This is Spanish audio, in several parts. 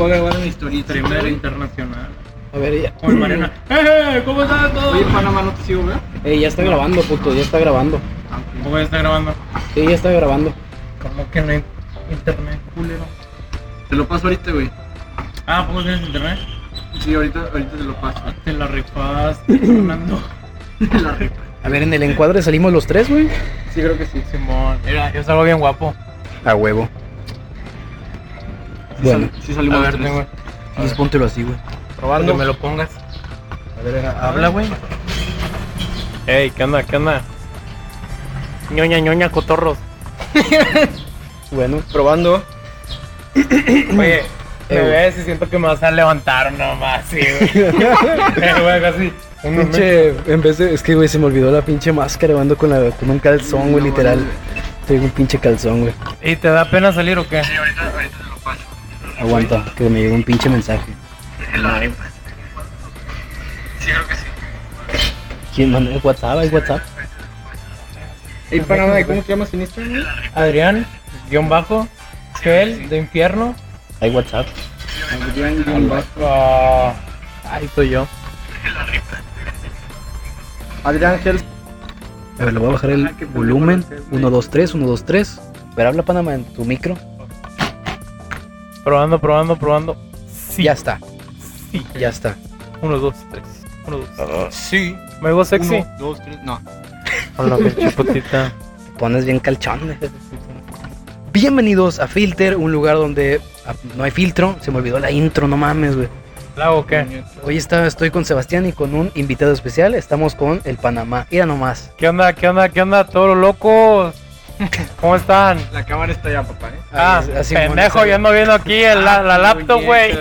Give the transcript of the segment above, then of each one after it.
voy a grabar una historia. primer internacional. A ver, ya. Con Mariana. ¡Eh! ¿Cómo está todo? Oye, Panamá, no te sigo, ¿verdad? Eh, ya está grabando, puto, ya está grabando. ¿Cómo ya está grabando? Sí, ya está grabando. ¿Cómo que no hay internet, culero? Te lo paso ahorita, güey. Ah, ¿cómo tienes internet? Sí, ahorita, ahorita te lo paso. Ah, Te la rifaste, Fernando. La rifa. A ver, en el encuadre salimos los tres, güey. Sí, creo que sí. Simón. Mira, yo salgo bien guapo. A huevo. Sí, Bueno. sal- sí salimos A los ver, tres. tengo. Entonces póntelo así, güey. Probando. Que me lo pongas. A ver, habla, güey. Ey, ¿qué onda? ¿Qué onda? Ñoña, ñoña, cotorros. Bueno, Probando. Oye, me Eh, ves y siento que me vas a levantar nomás, sí, güey. Güey, casi. pinche, en vez de, es que, güey, se me olvidó la pinche máscara, ando con, la, con un calzón, güey, No, literal. vale. Tengo un pinche calzón, güey. ¿Y te da pena salir o qué? Sí, ahorita, ahorita te lo paso. Aguanta, que me llegó un pinche mensaje. La. Sí, creo que sí. ¿Quién manda el WhatsApp? ¿Hay WhatsApp? Ey, Panamá, ¿y cómo te llamas en Instagram? Adrián, guion bajo, Gel, de infierno. ¿Hay WhatsApp? Adrián guion bajo. Ah, ahí estoy yo. Adrián Gel. A ver, le voy a bajar el volumen. pendejo lo que es, 1, 2, 3, 1, 2, 3. Pero habla Panamá en tu micro. Probando, probando, probando. Sí. Ya está, Sí. ya está. Uno, dos, tres. Uno, dos. Sí. ¿Me hago sexy? Uno, dos, tres. No. Hola, pinche putita. Te pones bien calchón. Bienvenidos a Filter, un lugar donde ah, no hay filtro. Se me olvidó la intro, no mames, güey. ¿La o qué? Hoy está, estoy con Sebastián y con un invitado especial. Estamos con el Panamá. Mira nomás. ¿Qué onda, qué onda, qué onda? Todos los locos. ¿Cómo están? La cámara está allá, papá, ¿eh? Ah, es- así, pendejo, yo ando viendo aquí el- la, la laptop, güey.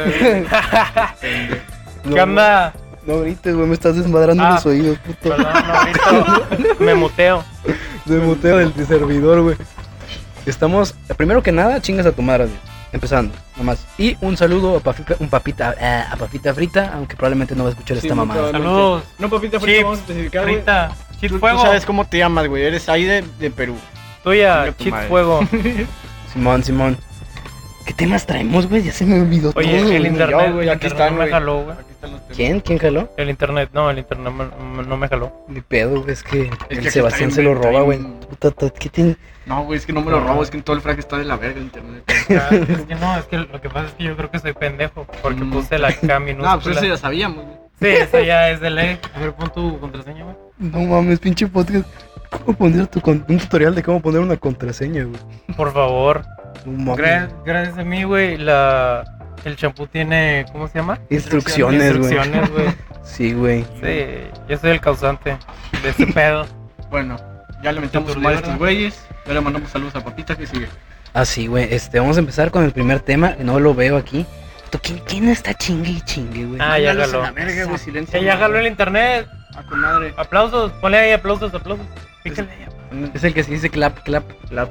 No, ¿Qué onda? No grites, güey, me estás desmadrando Ah. los oídos, puto. Perdón, no, grito. Me muteo. De muteo del servidor, güey. Estamos, primero que nada, chingas a tu madre, güey. Empezando, nomás. Y un saludo a Papita, un papita, eh, a papita frita, aunque probablemente no va a escuchar Sí, esta mamada. Saludos. No, papita, frita, Chips, vamos a especificar. Frita, Chit Tú, tú Fuego. sabes cómo te llamas, güey. Eres ahí de, de Perú. Tuya, tu madre. Fuego. Simón, Simón. ¿Qué temas traemos, güey? Ya se me olvidó Oye, todo. el güey. internet, güey, el aquí internet están, me güey. jaló, güey. Aquí están los. ¿Quién? ¿Quién jaló? El internet, no, el internet me- no me jaló. Mi pedo, güey, es que Es el que Sebastián se lo roba, güey. Puta, ta- ¿Qué tiene? No, güey, es que no me lo robo. Es que en todo el frac está de la verga el internet. Ah, es que no, es que lo que pasa es que yo creo que soy pendejo. Porque Mm. puse la K minúscula. No, pues eso ya sabíamos, güey. Sí, eso ya es de ley. A ver, pon tu contraseña, güey. No mames, pinche podcast. ¿Cómo poner tu con- un tutorial de cómo poner una contraseña, güey? Por favor. No mames. Gra- gracias a mí, güey, la... El champú tiene, ¿cómo se llama? Instrucciones, güey. Instrucciones, güey. Sí, güey. Sí, yo soy el causante de este pedo. Bueno, ya le metemos madre a estos güeyes. Ya le mandamos saludos a Papita que sigue. Ah, sí, güey. Este, vamos a empezar con el primer tema. No lo veo aquí. ¿Quién, quién está chingue y chingue, güey? Ah, ya jaló. a la verga, güey, silencio. Ya jaló el internet. A con madre. Aplausos, ponle ahí aplausos, aplausos. Pícale ahí. Es el que se dice clap, clap, clap.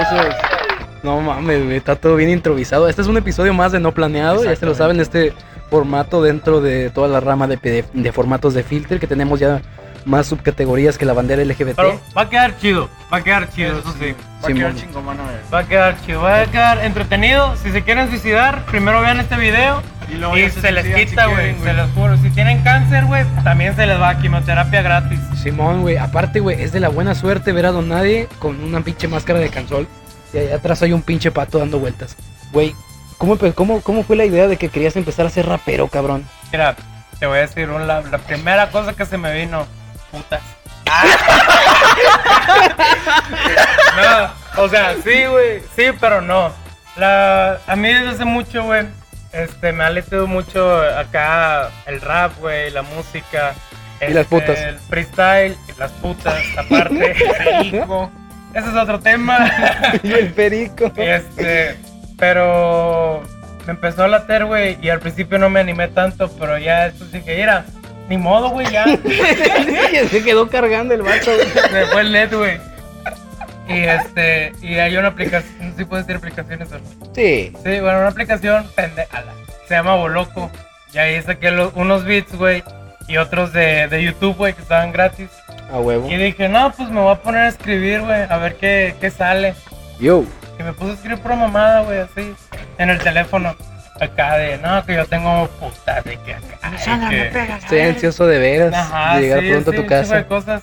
Es. No mames, güey. Está todo bien improvisado. Este es un episodio más de no planeado. Ya se lo saben, este formato dentro de toda la rama de, de, de formatos de filter que tenemos ya más subcategorías que la bandera LGBT. Pero va a quedar chido, va a quedar chido, eso sí. Va a quedar Simón. chingón, mano, a ver. Va a quedar chido, va a quedar entretenido. Si se quieren suicidar, primero vean este video Y luego y se les quita, güey. se los juro. Si tienen cáncer, güey, también se les va a quimioterapia gratis. Simón, güey. Aparte, güey, es de la buena suerte ver a Don Nadie con una pinche máscara de cansol. Y allá atrás hay un pinche pato dando vueltas. Güey, ¿cómo, cómo, ¿cómo fue la idea de que querías empezar a ser rapero, cabrón? Mira, te voy a decir un- la, la primera cosa que se me vino, putas. no, o sea, sí, güey, sí, pero no. La, a mí desde hace mucho, güey, este, me ha latido mucho acá el rap, güey, la música. Y las putas. El freestyle, las putas, aparte, perico. Ese es otro tema. y el perico. Este, pero me empezó a latir, güey, y al principio no me animé tanto, pero ya después dije, mira, ni modo, güey, ya. se quedó cargando el vato. Se fue el net, güey. Y este, y hay una aplicación, si puedes decir aplicaciones o no. Sí. Sí, bueno, una aplicación pendeja. Se llama Boloco. Y ahí saqué lo- unos beats, güey. Y otros de, de YouTube, güey, que estaban gratis. A huevo. Y dije, no, pues me voy a poner a escribir, güey, a ver qué, qué sale. Yo. Y me puse a escribir por mamada, güey, así, en el teléfono. Acá de, no, que yo tengo putas de que acá. que- Estoy ansioso de veras. Ajá, de llegar sí, pronto sí, a tu casa. de cosas.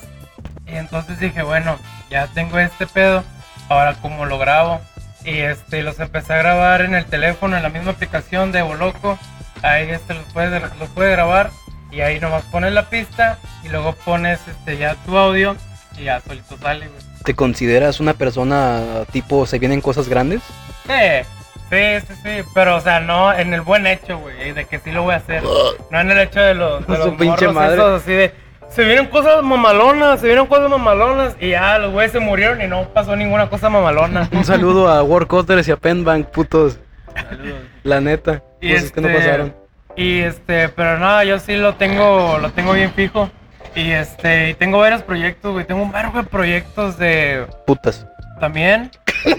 Y entonces dije, bueno, ya tengo este pedo, ahora cómo lo grabo. Y este, los empecé a grabar en el teléfono, en la misma aplicación de Boloco. Ahí este los puedes, los puedes grabar y ahí nomás pones la pista y luego pones este ya tu audio y ya solito sale, güey. ¿Te consideras una persona tipo se vienen cosas grandes? Sí, sí, sí, sí, pero o sea, no en el buen hecho, güey, de que sí lo voy a hacer. No en el hecho de los, de los pinche madre. esos así de... Se vienen cosas mamalonas, se vienen cosas mamalonas y ya los güeyes se murieron y no pasó ninguna cosa mamalona. Un saludo a Workoters y a Penbank, putos. Saludos. La neta. Y Cosas que no este, pasaron. Y este, pero nada, yo sí lo tengo, lo tengo bien fijo. Y este, y tengo varios proyectos, güey. Tengo un verbo de proyectos de Putas. también.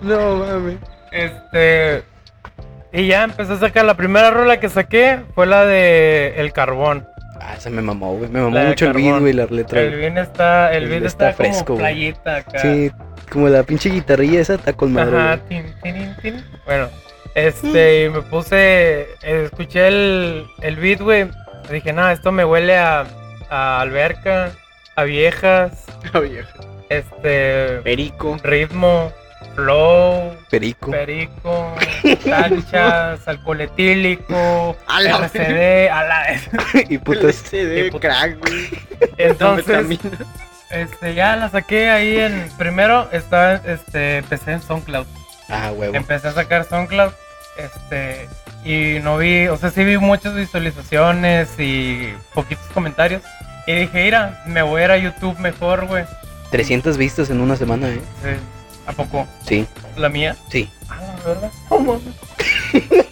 No mames. Este. Y ya empecé a sacar la primera rola que saqué fue la de El Carbón. Ah, se me mamó, güey. Me mamó mucho el beat, güey, la letra. El bien está, el El beat beat está, está fresco, como güey. playita acá. Sí, como la pinche guitarrilla esa está con madre. Ajá, tin, tin, tin. Bueno, este, y me puse, escuché el, el beat, güey. Dije, nada, esto me huele a, a alberca, a viejas, La vieja. este, Perico. ritmo, flow, Perico. perico, tachas, alcohol etílico, A la RCD, a la y El putas. CD, y crack, güey. Entonces, este, ya la saqué ahí en, primero estaba, este, empecé en SoundCloud. Ah, huevo. empecé a sacar SoundCloud, este, y no vi, o sea, sí vi muchas visualizaciones y poquitos comentarios. Y dije, mira, me voy a ir a YouTube mejor, güey. 300 vistas en una semana, ¿eh? Sí. ¿A poco? Sí, ¿La mía? sí. Ah, la verdad.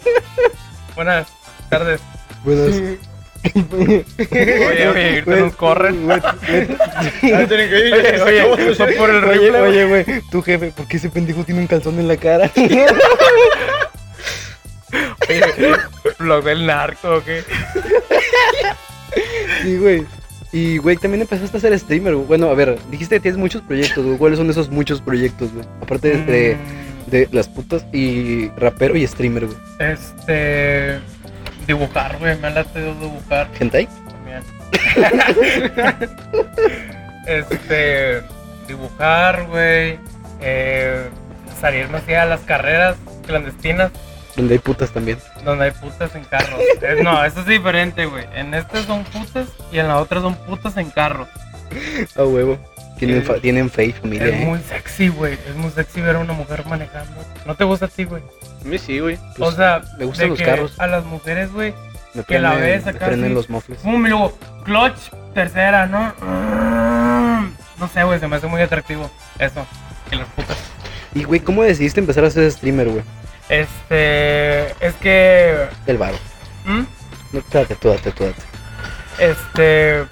Buenas tardes. Buenas. Oye, oye, ahorita nos corren. Que ir. Oye, oye, por el Oye, oye, güey, tu jefe, ¿por qué ese pendejo tiene un calzón en la cara? Oye, Blog del narco, ¿o qué? Sí, güey. Y, güey, también empezaste a ser streamer, güey. Bueno, a ver, dijiste que tienes muchos proyectos, güey. ¿Cuáles son esos muchos proyectos, güey? Aparte de, de, Mm, de las putas y rapero y streamer, güey. Este. Dibujar, güey. Me ha latido dibujar. ¿Hentai? También. este. Dibujar, güey. Eh, salirme así a las carreras clandestinas Donde hay putas también. donde hay putas en carros. No, eso es diferente, güey. En este son putas y en la otra son putas en carros. A huevo. Tienen, Sí. fa- tienen fe familia, Es ¿eh? muy sexy, güey. Es muy sexy ver a una mujer manejando. ¿No te gusta a ti, güey? A mí sí, güey. Pues, o sea, me gustan de los que carros. A las mujeres, güey. Me que la prenden- ves me acá prenden así. los mofles. Pum, y luego, clutch, tercera, ¿no? Mm, No sé, güey, se me hace muy atractivo eso, que las putas. Y, güey, ¿cómo decidiste empezar a ser streamer, güey? Este, es que, El varo. ¿Mm? No, tú date, tú date. este,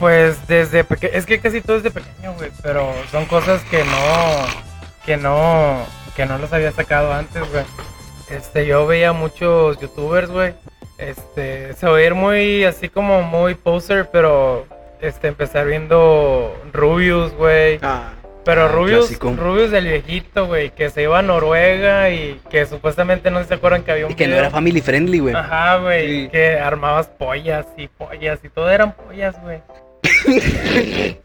pues desde pequeño, es que casi todo es de pequeño, güey, pero son cosas que no, que no, que no los había sacado antes, güey. Este, yo veía muchos youtubers, güey. Este, se oír muy así como muy poser, pero este, empezar viendo Rubius, güey. Ah, Pero Ah, Rubius, clásico. Rubius del viejito, güey, que se iba a Noruega y que supuestamente no se acuerdan que había un Y que no era family friendly, güey. Ajá, güey, Sí. que armabas pollas y pollas y todo eran pollas, güey.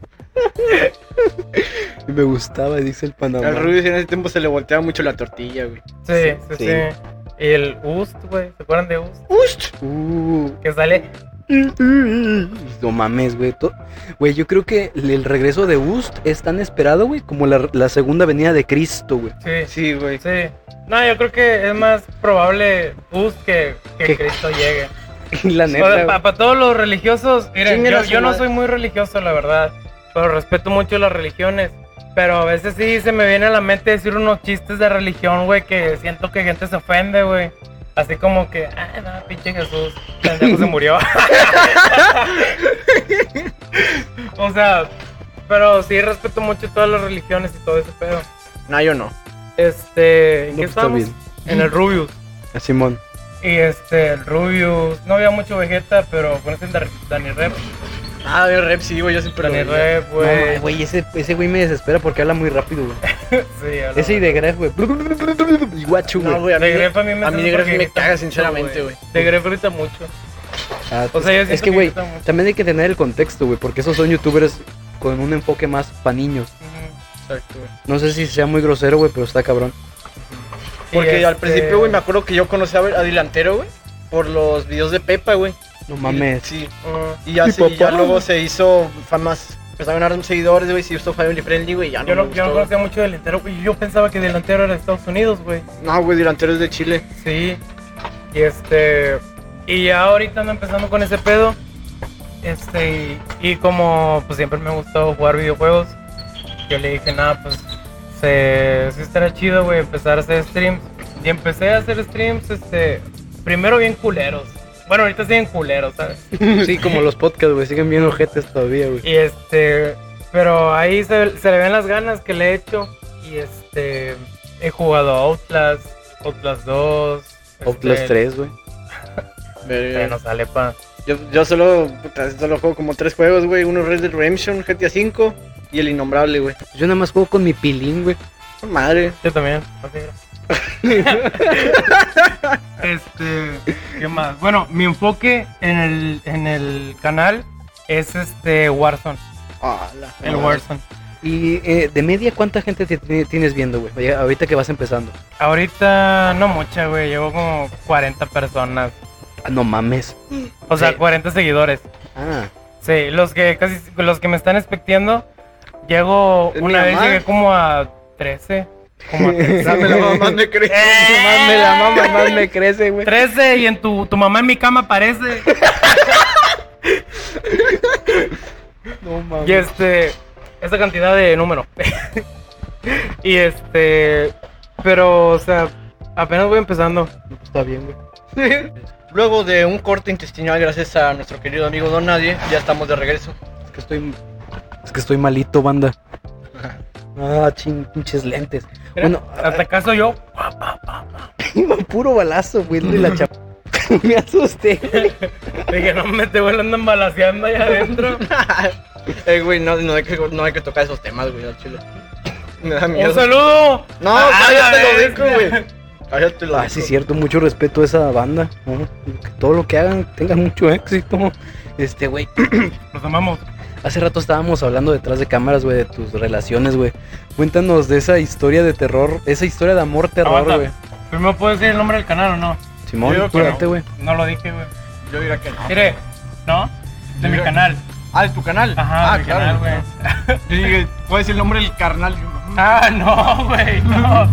Me gustaba, dice el Panamá. al Rubius en ese tiempo se le volteaba mucho la tortilla, güey. Sí, sí, sí. Sí. Y el Ust, güey, ¿se acuerdan de Ust? Uh, Que sale, no mames, güey. Güey, yo creo que el regreso de Ust es tan esperado, güey, como la, la segunda venida de Cristo, güey. sí, Sí, güey. sí. No, yo creo que es más probable Ust que, que. Cristo llegue. la neta. Para todos los religiosos, miren, yo, yo no soy muy religioso, la verdad, pero respeto mucho las religiones. Pero a veces sí se me viene a la mente decir unos chistes de religión, güey, que siento que gente se ofende, güey. Así como que, ah, no, pinche Jesús, pendejo se murió. o sea, pero sí respeto mucho todas las religiones y todo ese pedo. No, yo no. Este, ¿en No, qué pues, estamos? En el Rubius. A Simón. Y este, el Rubius, no había mucho Vegeta, pero con Dar- Dani Rep. Ah, de rep, sí, güey, yo siempre lo Dani veía. Rep, No, güey. güey, ese, ese güey me desespera porque habla muy rápido, güey. sí, Ese y de Gref, güey. Y guachu, No, güey. güey, a mí, De Gref a mí me a mí de Gref me caga, mucho, sinceramente, güey. De Gref grita mucho. Ah, O sea, yo es que, güey, también hay que tener el contexto, güey, porque esos son youtubers con un enfoque más pa' niños. Exacto, güey. No sé si sea muy grosero, güey, pero está cabrón. Porque al este- principio, güey, me acuerdo que yo conocí a, a Delantero, güey, por los videos de Pepa, güey. No mames. Sí. Mm. Y ya, y ya luego se hizo más. Empezaron a ganar seguidores, güey, se hizo family friendly, güey, ya no Yo me no, yo no conocía mucho delantero, güey. Yo pensaba que delantero era de Estados Unidos, güey. güey. No, güey, Delantero es de Chile. Sí. Y este. Y ya ahorita ando empezando con ese pedo. Este. Y, y como pues siempre me ha gustado jugar videojuegos. Yo le dije, nada, pues. Se, sí estará chido, güey, empezar a hacer streams. Y empecé a hacer streams, este. Primero bien culeros. Bueno, ahorita siguen culeros, ¿sabes? Sí, como los podcasts, güey, siguen bien ojetes todavía, güey. Y este, pero ahí se, se le ven las ganas que le he hecho. Y este, he jugado a Outlast, Outlast 2. Outlast este, 3, güey. Que no sale pa. Yo, yo solo, puta, solo juego como tres juegos, güey. Uno Red Dead Redemption, GTA V y el Innombrable, güey. Yo nada más juego con mi pilín, güey. Madre. Yo también. así era. este, ¿qué más? Bueno, mi enfoque en el, en el canal es este Warzone, Ah, la el madre. Warzone. Y eh, de media, ¿cuánta gente te- te- tienes viendo, güey? Ahorita que vas empezando. Ahorita no mucha, güey, llevo como 40 personas. Ah, no mames. O sea, Sí. 40 seguidores. Ah, Sí, los que casi los que me están expectiendo, llego ¿Es una vez mamá? llegué como a 13, como a 13. Dame la mamá, me crees. más me la mama, más me crece, güey. 13 y en tu, tu mamá en mi cama aparece. No mames. Y este, esa cantidad de número. y este, pero, o sea, apenas voy empezando. Está bien, güey. Luego de un corte intestinal, gracias a nuestro querido amigo Don Nadie, ya estamos de regreso. Es que estoy. Es que estoy malito, banda. Ah, chin, pinches lentes. Bueno, Hasta acaso yo, iba puro balazo, güey, de la chapa. me asusté. dije, no me te vuelan andan balaseando allá adentro. eh, güey, no, no, hay que, no hay que tocar esos temas, güey, al chile. Me da miedo. Un saludo. No, Ah, cállate la lo bestia. güey. Cállate lo Ah, sí, cierto, mucho respeto a esa banda. ¿no? Que todo lo que hagan tenga mucho éxito. Este, güey, Nos amamos. Hace rato estábamos hablando detrás de cámaras, güey, de tus relaciones, güey. Cuéntanos de esa historia de terror, esa historia de amor terror, Aguanta. güey. Primero puedes decir el nombre del canal o no. Simón, cuídate, güey. No lo dije, güey. Yo diría que no. Mire, ¿no? De mi canal. Ah, ¿de tu canal? Ajá, ah, mi claro. canal, güey. Yo dije, ¿cuál es el nombre del carnal? Ah, no, güey, no.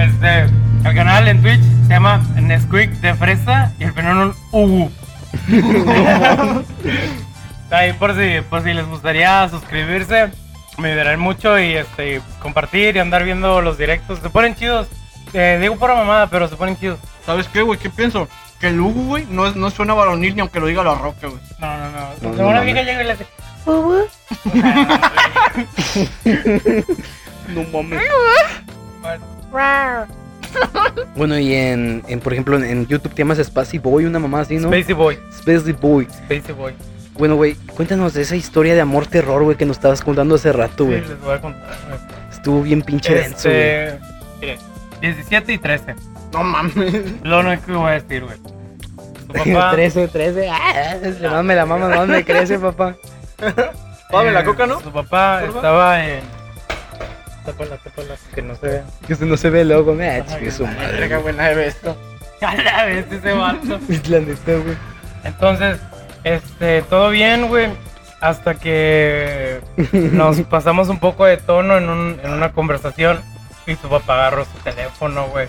Este, el canal en Twitch se llama Nesquik de fresa y el fenómeno Ugu. Ahí por si, por si les gustaría suscribirse, me ayudarán mucho y este compartir y andar viendo los directos. Se ponen chidos. Eh, digo por mamada, pero se ponen chidos. ¿Sabes qué, güey? ¿Qué pienso? Que el Hugo, güey, no, es- no suena varonil ni aunque lo diga la roca, güey. No, no, no. No, Una no mames. vieja llega y le hace. No mames. Bueno, y en, en, por ejemplo, en, en YouTube te llamas Spacey Boy, una mamá así, ¿no? Spacey Boy. Spacey Boy. Spacey Boy. Bueno, güey, cuéntanos de esa historia de amor terror, güey, que nos estabas contando hace rato, Sí, güey. les voy a contar. güey. Estuvo bien pinche denso, güey. Este, mire, 17 y 13. No mames. Lo único que voy a decir, güey. Su papá. 13, 13. Ah, le más me la mama, más me crece, papá. La eh, coca, ¿no? Su papá Porfa. estaba en. Tápala, tápala, que no se vea. Que se no se ve luego, me Ajá, chingue su madre. güey, nadie ve esto. A la vez ese vato. güey. La neta, güey. Entonces, este, todo bien, güey. Hasta que nos pasamos un poco de tono en, un- en una conversación. Y su papá agarró su teléfono, güey.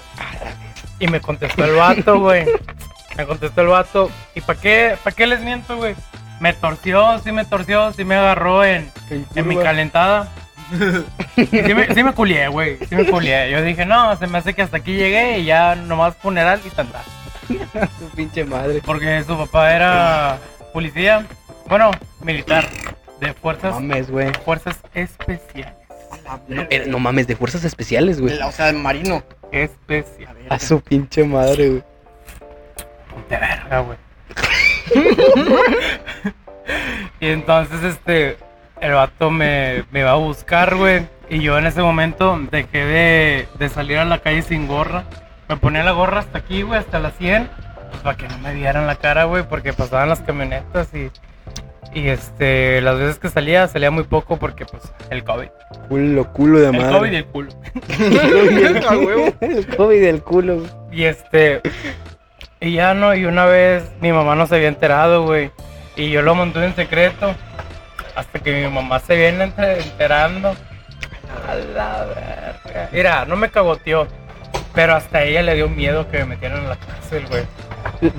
Y me contestó el vato, güey. Me contestó el vato. ¿Y para qué, para qué les miento, güey? Me torció, sí me torció, sí me agarró en, en mi calentada. Y sí me, sí me culié, güey. Sí me culié. Yo dije, no, se me hace que hasta aquí llegué y ya nomás funeral y tanta. Su pinche madre. Porque su papá era policía, bueno, militar. de fuerzas, Mames, güey. fuerzas especiales. No, eh, no mames, de fuerzas especiales, güey. O sea, marino. Especial. A su pinche madre, güey. Ponte verga, güey. y entonces, este, el vato me, me va a buscar, güey. Y yo en ese momento dejé de, de salir a la calle sin gorra. Me ponía la gorra hasta aquí, güey, hasta la 100. Pues para que no me vieran la cara, güey, porque pasaban las camionetas y... Y este, las veces que salía, salía muy poco porque, pues, el COVID. Culo, culo de El madre. COVID y el culo. El COVID del culo, güey. Y este. Y ya no, y una vez mi mamá no se había enterado, güey. Y yo lo monté en secreto. Hasta que mi mamá se viene enter- enterando. A la verga. Mira, no me cagoteó. Pero hasta ella le dio miedo que me metieran en la cárcel, güey.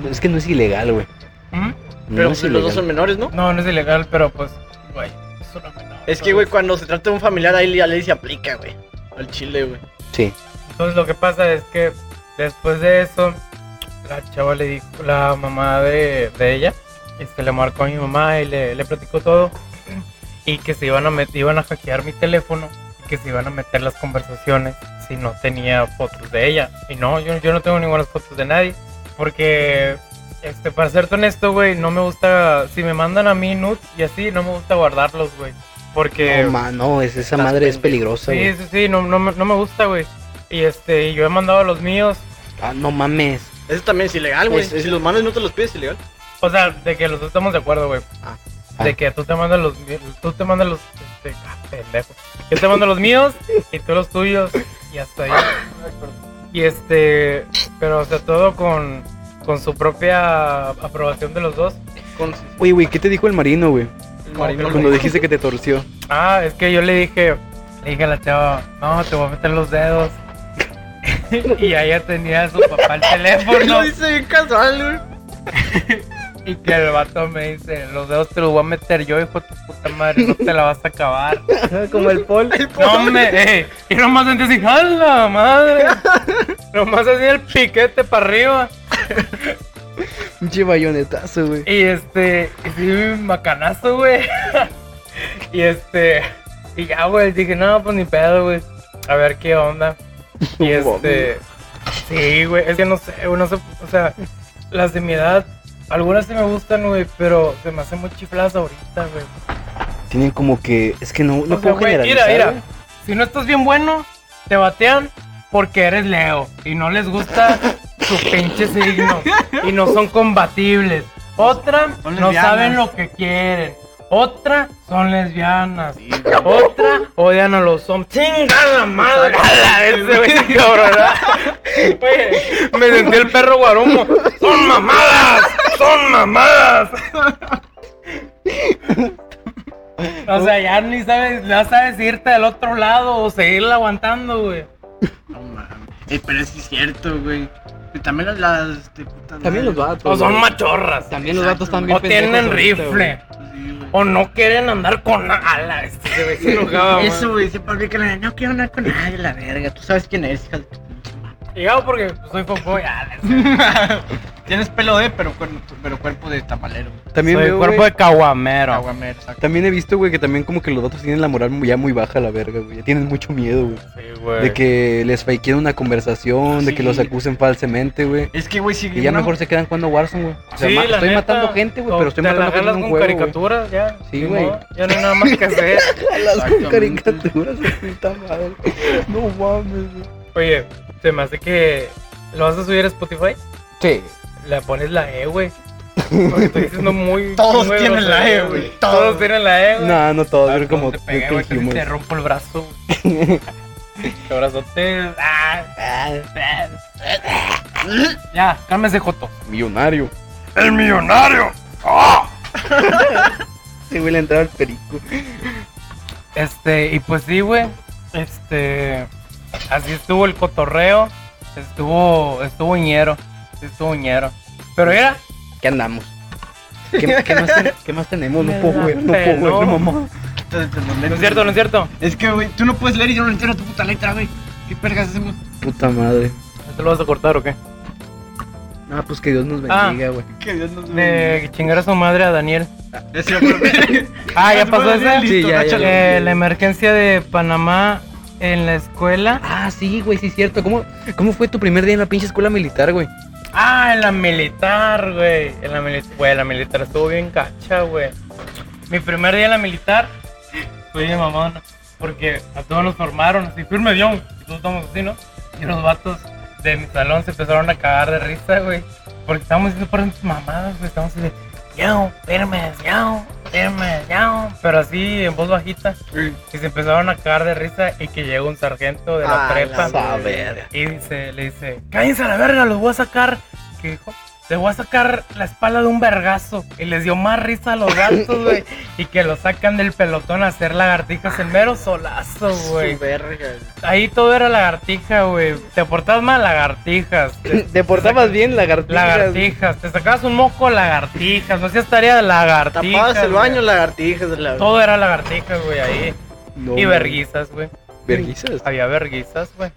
Es que no es ilegal, güey. ¿Mm? Pero No pues, es los dos son menores, ¿no? No, no es ilegal, pero pues, güey. Es una menor. Es que, güey, cuando se trata de un familiar, ahí la ley se aplica, güey. Al chile, güey. Sí. Entonces lo que pasa es que después de eso, la chava le dijo, la mamá de, de ella, este, le marcó a mi mamá y le, le platicó todo. Y que se iban a met- iban a hackear mi teléfono y que se iban a meter las conversaciones si no tenía fotos de ella. Y no, yo, yo no tengo ninguna fotos de nadie. Porque, este, para serte honesto, güey, no me gusta, si me mandan a mí nudes y así, no me gusta guardarlos, güey. Porque... No, ma, no, es, esa madre es peligrosa, Sí, güey. sí, sí, no, no, me- no me gusta, güey. Y este, yo he mandado a los míos, Ah, no mames. Eso también es ilegal, güey. Si los manos no te los pides, es ilegal. o sea, de que los dos estamos de acuerdo, güey. Ah. De que tú te mandas los tú te mandas los, este, ah, pendejo. Yo te mando los míos y tú los tuyos y hasta ahí. Y este, pero o sea, todo con, con su propia aprobación de los dos. Con Oye, güey, ¿qué te dijo el marino, güey? el marino. Cuando dijiste que te torció. Ah, es que yo le dije, le dije a la chava, no, te voy a meter los dedos. y ella tenía a su papá el teléfono. Lo dice bien casual, güey. Y que el vato me dice, los dedos te los voy a meter yo, hijo de tu puta madre, no te la vas a acabar. Como el pol. No, me, eh, y nomás sentí así, ¡a la madre! nomás así el piquete para arriba. Pinche bayonetazo, güey. Y este, y sí, macanazo, güey. y este, y ya, güey, dije, no, pues ni pedo, güey. A ver qué onda. Y este, sí, güey, es que no sé, no sé, o sea, las de mi edad, algunas sí me gustan, güey, pero se me hacen muy chifladas ahorita, güey. Tienen como que. Es que no, no O sea, puedo güey, generalizar. mira, mira. güey. Si no estás bien bueno, te batean porque eres Leo y no les gusta su pinche signo y no son combatibles. Otra, Son no lesbianas. saben lo que quieren. Otra, son lesbianas. Otra, odian a los hombres. ¡Chinga la madre! ¡A la vez, güey, cabrón! Oye, me sentí el perro guarumo. ¡Son mamadas! ¡Son mamadas! O sea, ya ni sabes, ya sabes irte del otro lado o seguirla aguantando, güey. No mames. Eh, pero es que es cierto, güey. Y también las, las este, putas También los vatos. O son güey. machorras. También los vatos Exacto, también. O tienen rifle. Sí, güey. O no quieren andar con ala. Este se ve que enojado, Eso, güey. siempre aplica la de, no quiero andar con nadie, la verga. Tú sabes quién eres, hija de tu. Llegado porque pues, soy fofoy. ala, Tienes pelo de, pero, pero cuerpo de tamalero. También Soy veo, cuerpo güey, de caguamero. Aguamero, exacto. También he visto, güey, que también como que los vatos tienen la moral ya muy baja a la verga, güey. Ya tienen mucho miedo, güey. Sí, güey. De que les fakeen una conversación, de que Sí. los acusen falsamente, güey. Es que, güey, si Y ya una- mejor se quedan jugando Warzone, güey. O sea, Sí, ma- la estoy neta, matando gente, güey, pero estoy te la matando gente en un con juego, güey. caricaturas, ya. Sí, ni güey. modo, Ya no hay nada más que hacer. Las Exactamente. caricaturas de puta madre. No mames, güey. Oye, se me hace que lo vas a subir a Spotify. Sí. Le pones la E, güey. Porque estoy diciendo muy. Todos muy tienen la E, güey, Todos. todos. tienen la E, güey. No, no todos, Ah, como te pegué, Humor. te rompo el brazo. güey. Te abrazote. Ah, Ya, cálmese, Joto. Millonario. ¡El millonario! Sí, güey, le entraba el perico. Este, y pues sí, güey. Este. Así estuvo el cotorreo. Estuvo. Estuvo ñero. Estuvo ñero. Pero mira, ¿Qué andamos? ¿Qué, qué más, ten- qué más tenemos? No puedo ver, no puedo ver, no, mamá. no es cierto, no es cierto. Es que, güey, tú no puedes leer y yo no entiendo tu puta letra, güey. ¿Qué pergas hacemos? Puta madre. ¿Esto lo vas a cortar o qué? Ah, pues que Dios nos Ah. bendiga, güey. Que Dios nos De chingar a su madre a Daniel. Ah, ya pasó esa. Sí, ya. Eh, la emergencia de Panamá en la escuela. Ah, sí, güey, sí es cierto. ¿Cómo, ¿Cómo fue tu primer día en la pinche escuela militar, güey? Ah, en la militar, güey. En la militar, güey, la militar estuvo bien cacha, güey. Mi primer día en la militar fue bien mamón. Porque a todos nos formaron así, firme John. Y todos estamos así, ¿no? Y los vatos de mi salón se empezaron a cagar de risa, güey. Porque estábamos diciendo por mamadas, güey. Estábamos así de, Yao, firmes, yao. Pero así en voz bajita. Y se empezaron a cagar de risa y que llegó un sargento de la Ah, prepa. la verga. Y dice, le dice, cállense a la verga, los voy a sacar. ¿Qué dijo? Les voy a sacar la espalda de un vergazo. Y les dio más risa a los gatos, güey. y que los sacan del pelotón a hacer lagartijas en mero solazo, güey. Ahí todo era lagartija, güey. Te portabas mal, lagartijas. Te- Te portabas bien, lagartijas. lagartijas. Te sacabas un moco, lagartijas. No hacías tarea de lagartijas. Tapabas el baño, lagartijas. La... Todo era lagartijas, güey, ahí. No, y verguizas, güey. Verguizas. Había verguizas, güey.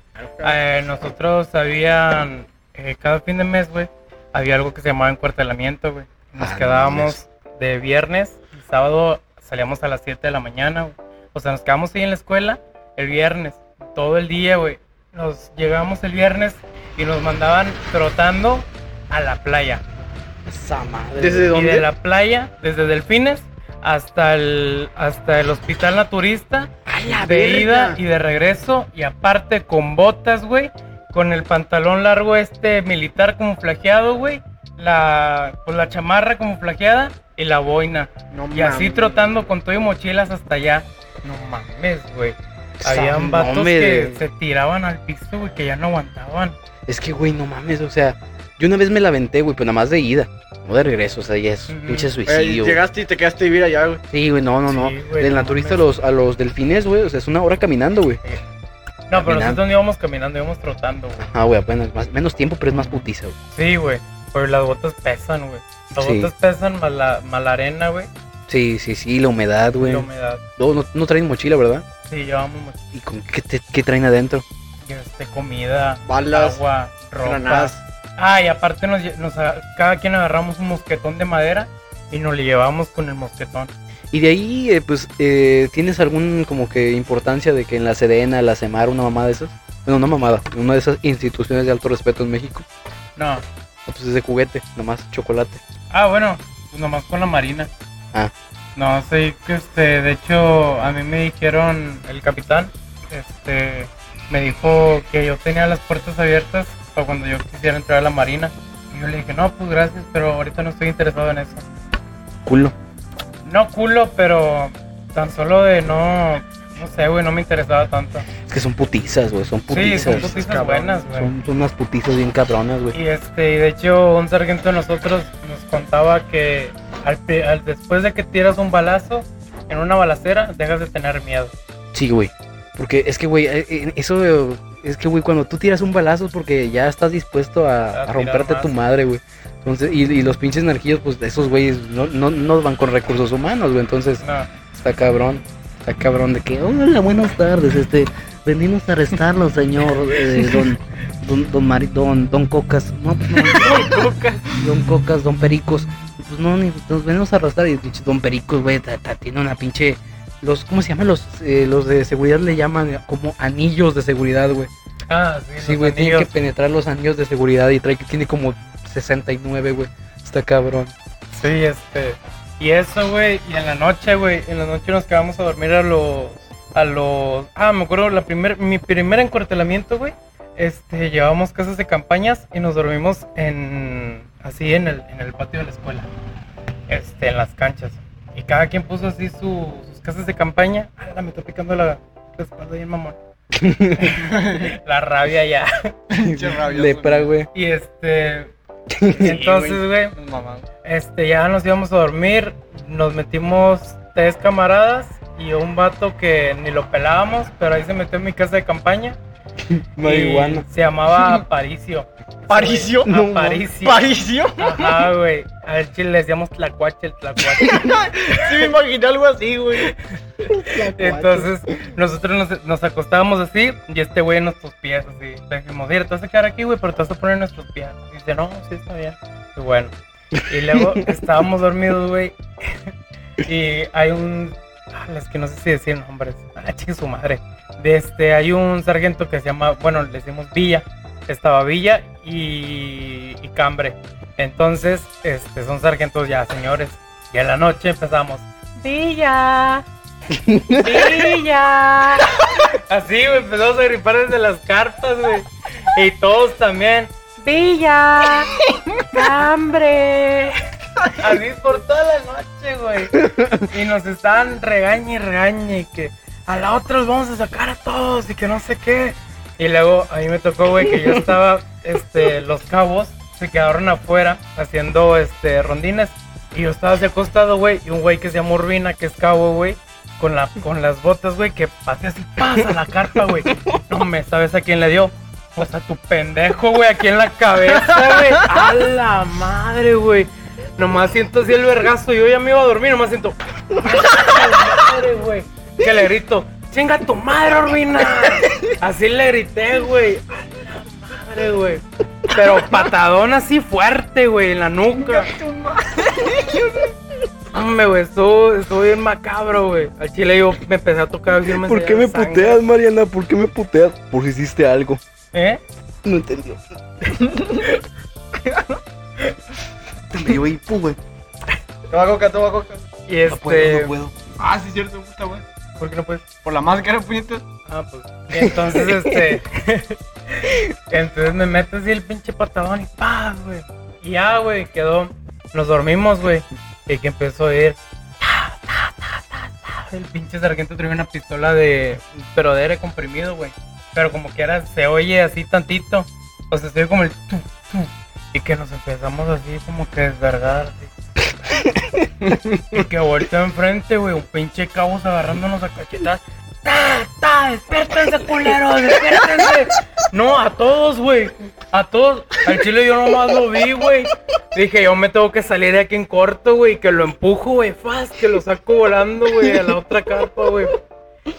Eh, nosotros habían, eh, cada fin de mes, güey, había algo que se llamaba encuartelamiento, güey. Nos Ah, no quedábamos de viernes y sábado salíamos a las 7 de la mañana, güey. O sea, nos quedamos ahí en la escuela el viernes, todo el día, güey. Nos llegábamos el viernes y nos mandaban trotando a la playa. Esa madre. ¿Desde Y dónde? de la playa, desde Delfines hasta el, hasta el hospital naturista ¡A la de verga! ida y de regreso y aparte con botas, güey, con el pantalón largo este militar camuflajeado, güey, la pues la chamarra camuflajeada y la boina No y así trotando con todo y mochilas hasta allá. No mames, güey. Habían vatos que se tiraban al piso, güey, que ya no aguantaban. Es que, güey, no mames, o sea, yo una vez me la aventé, güey, pero nada más de ida, no de regreso, o sea, ya es Ujú. pinche Eh, suicidio. llegaste y te quedaste a vivir allá, güey. Sí, güey, no, no, no. Sí, Del no naturista a los, a los delfines, güey, o sea, es una hora caminando, güey. No, pero nosotros no íbamos caminando, íbamos trotando, güey. Ah, güey, apenas, más, menos tiempo, pero es más putiza, güey. Sí, güey. Pero las botas pesan, güey. Las Sí. botas pesan más la, más la arena, güey. Sí, sí, sí, la humedad, güey. La humedad. No, no, no traen mochila, ¿verdad? Sí, llevamos mucho. ¿Y con qué, te- qué traen adentro? Este, comida, Balas, agua, ropa. granadas. Ah, y aparte nos, nos cada quien agarramos un mosquetón de madera y nos le llevamos con el mosquetón. Y de ahí, eh, pues, eh, ¿tienes algún como que importancia de que en la Sedena, la Semar, una mamada de esas? Bueno, una mamada, una de esas instituciones de alto respeto en México. No. Pues es de juguete, nomás chocolate. Ah, bueno, pues nomás con la marina. Ah. No, sé que este, de hecho, a mí me dijeron, el capitán, este, me dijo que yo tenía las puertas abiertas para cuando yo quisiera entrar a la marina. Y yo le dije, no, pues gracias, pero ahorita no estoy interesado en eso. Culo. No culo, pero tan solo de no, no sé, güey, no me interesaba tanto. Es que son putizas, güey, son Sí, putizas. son putizas cabrón. buenas, güey. Son, son unas putizas bien cabronas, güey. Y este, y de hecho, un sargento de nosotros nos contaba que al, pe- al- después de que tiras un balazo en una balacera, dejas de tener miedo. Sí, güey. Porque es que, güey, eh, eh, eso es que, güey, cuando tú tiras un balazo es porque ya estás dispuesto a, romperte tu madre, güey. Entonces, y, y los pinches energías, pues esos güeyes no, no, no van con recursos humanos, güey. Entonces, No, está cabrón. Está cabrón de que, hola, buenas tardes, este, venimos a arrestarlo, señor, eh, don, don, don, Mari- don, don Cocas. No, pues no, don Cocas, don Pericos. Pues no, ni, nos venimos a arrestar y don Pericos, güey, tiene una pinche... Los, ¿Cómo se llaman? Los, eh, los de seguridad le llaman como anillos de seguridad, güey. Ah, sí, Sí, güey, tiene que penetrar los anillos de seguridad y trae que tiene como 69, güey. Está cabrón. Sí, este. Y eso, güey, y en la noche, güey, en la noche nos quedamos a dormir a los. A los. Ah, me acuerdo, la primer, mi primer encuartelamiento, güey. Este, llevábamos casas de campañas y nos dormimos en. Así en el, en el patio de la escuela. Este, en las canchas. Y cada quien puso así su- casas de campaña. Ah, me está picando la, la espalda bien mamón. la rabia ya. Pinche rabioso, Lepra, güey. Y este. y entonces, güey. Este, ya nos íbamos a dormir, nos metimos tres camaradas y un vato que ni lo pelábamos, pero ahí se metió en mi casa de campaña. Marihuana. Se llamaba Aparicio. ¿Paricio? No, Aparicio. ¿Paricio? Ajá, güey. Al chile le decíamos tlacuache, el tlacuache. Sí, me imaginé algo así, güey. Entonces, nosotros nos, nos acostábamos así y este güey en nuestros pies, así. Le dijimos, mira, te vas a quedar aquí, güey, pero te vas a poner en nuestros pies. Y dice, no, sí, está bien. Y bueno. Y luego estábamos dormidos, güey. Y hay un. Es que no sé si decir nombres. Ah, su madre. De este, hay un sargento que se llama. Bueno, le decimos Villa. Estaba Villa y, y Cambre. Entonces, este, son sargentos ya, señores. Y en la noche empezamos. Villa. Villa. Así, güey, empezamos a gripar desde las carpas, güey. Y todos también. Villa. Hambre. Así por toda la noche, güey. Y nos estaban regañe y regañe y que a la otra los vamos a sacar a todos y que no sé qué. Y luego a mí me tocó, güey, que yo estaba, este, los cabos se quedaron afuera haciendo, este, rondines. Y yo estaba así acostado, güey, y un güey que se llama Urbina, que es cabo, güey, con, la, con las botas, güey, que pasé así, pasa la carpa, güey. No me sabes a quién le dio. O sea, tu pendejo, güey, aquí en la cabeza, güey. A la madre, güey. Nomás siento así el vergazo. Yo ya me iba a dormir, nomás siento. "A la madre, güey. Que le grito, chinga tu madre, Urbina. Así le grité, güey. Madre, güey. Pero patadón así fuerte, güey, en la nuca. Hombre, güey, estuvo, estuvo bien macabro, güey. Al chile yo me empecé a tocar así, me ¿Por qué me sangre. puteas, Mariana? ¿Por qué me puteas? Por si hiciste algo. ¿Eh? No entendió. Me dio hipo, güey. Toma coca, toma coca. Y No puedo, este. no puedo. Ah, sí, cierto, puta, güey. ¿Por qué no puedes? Por la máscara, puñetas. Ah, pues. Entonces, este. entonces me meto así el pinche patadón y ¡paz, güey! Y ya, güey, quedó. Nos dormimos, güey. Y que empezó a ir. ta, ta, ta, ta, ta. El pinche sargento traía una pistola de. Pero de aire comprimido, güey. Pero como que era, se oye así tantito. O sea, se oye como el. tu, tu. Y que nos empezamos así como que desvergar. y que volteó enfrente, güey. Un pinche cabos agarrándonos a cachetadas. ¡Ta, ta! ¡Despiértense, culeros! ¡Despiértense! No, a todos, güey. A todos. Al chile yo nomás lo vi, güey. Dije, yo me tengo que salir de aquí en corto, güey. Que lo empujo, güey. Faz, que lo saco volando, güey, a la otra carpa, güey.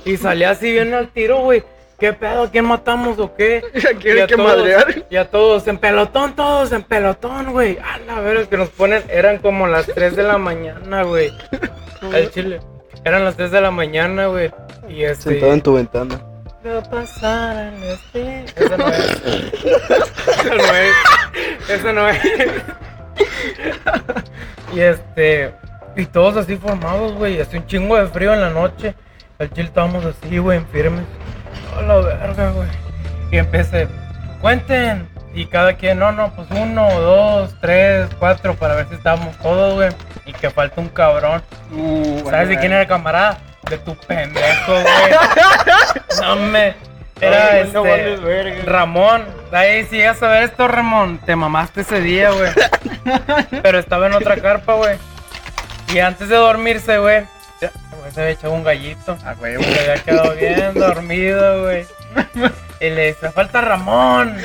Y salí así bien al tiro, güey. ¿Qué pedo? ¿A quién matamos o qué? ¿Quién Y a hay que todos- madrear? Y a todos, en pelotón, todos en pelotón, güey. A la verga, que nos ponen, eran como las 3 de la mañana, güey. Al chile. Eran las 3 de la mañana, güey. Y este. Sentado en tu ventana. Veo pasar al este. Eso no es. Eso no es. Eso no es. y este. Y todos así formados, güey. Hace un chingo de frío en la noche. Al chile estábamos así, güey, en firmes. A la verga, güey. Y empecé. Cuenten. Y cada quien, no, no, pues uno, dos, tres, cuatro, para ver si estábamos todos, güey. Y que falta un cabrón. Uh, ¿Sabes de quién era el camarada? De tu pendejo, güey. No me. Era Ay, este. no vales verga. Ramón. Ahí, si llegas a ver esto, Ramón, te mamaste ese día, güey. Pero estaba en otra carpa, güey. Y antes de dormirse, güey, ya, güey, se había echado un gallito. Ah, güey, Se había quedado bien dormido, güey. Y le dice, falta Ramón.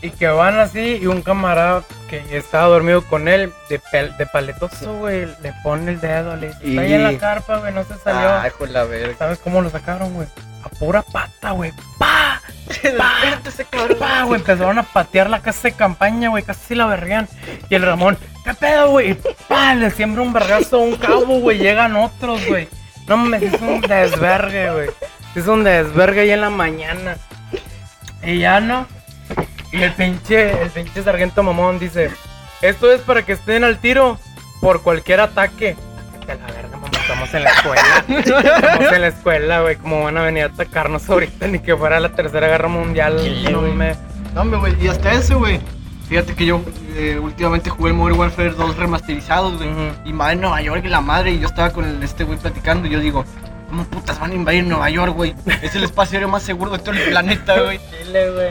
Y que van así, y un camarada que estaba dormido con él, de, pel- de paletoso, güey, le pone el dedo, le dice, está ahí en la carpa, güey, no se salió. Ay, de la verga. ¿Sabes cómo lo sacaron, güey? A pura pata, güey. ¡Pa! ¡Pa! ¡Pa! güey! Empezaron a patear la casa de campaña, güey. Casi la verguean. Y el Ramón, ¿qué pedo, güey? Y ¡Pa! Le siembra un vergazo a un cabo, güey. Llegan otros, güey. No me hizo un desvergue, güey. Hizo un desvergue ahí en la mañana. Y ya no. Y el pinche, el pinche sargento mamón dice: Esto es para que estén al tiro por cualquier ataque. La verga, estamos en la escuela. Estamos en la escuela, güey. ¿Cómo van a venir a atacarnos ahorita? Ni que fuera la tercera guerra mundial. Sí, no güey. me. No, güey. Y hasta eso, güey. Fíjate que yo eh, últimamente jugué el Modern Warfare 2 remasterizados, güey. Y madre Nueva York y la madre. Y yo estaba con el- este güey platicando. Y yo digo, ¿cómo putas van a invadir Nueva York, güey? Es el espacio aéreo más seguro de todo el planeta, güey.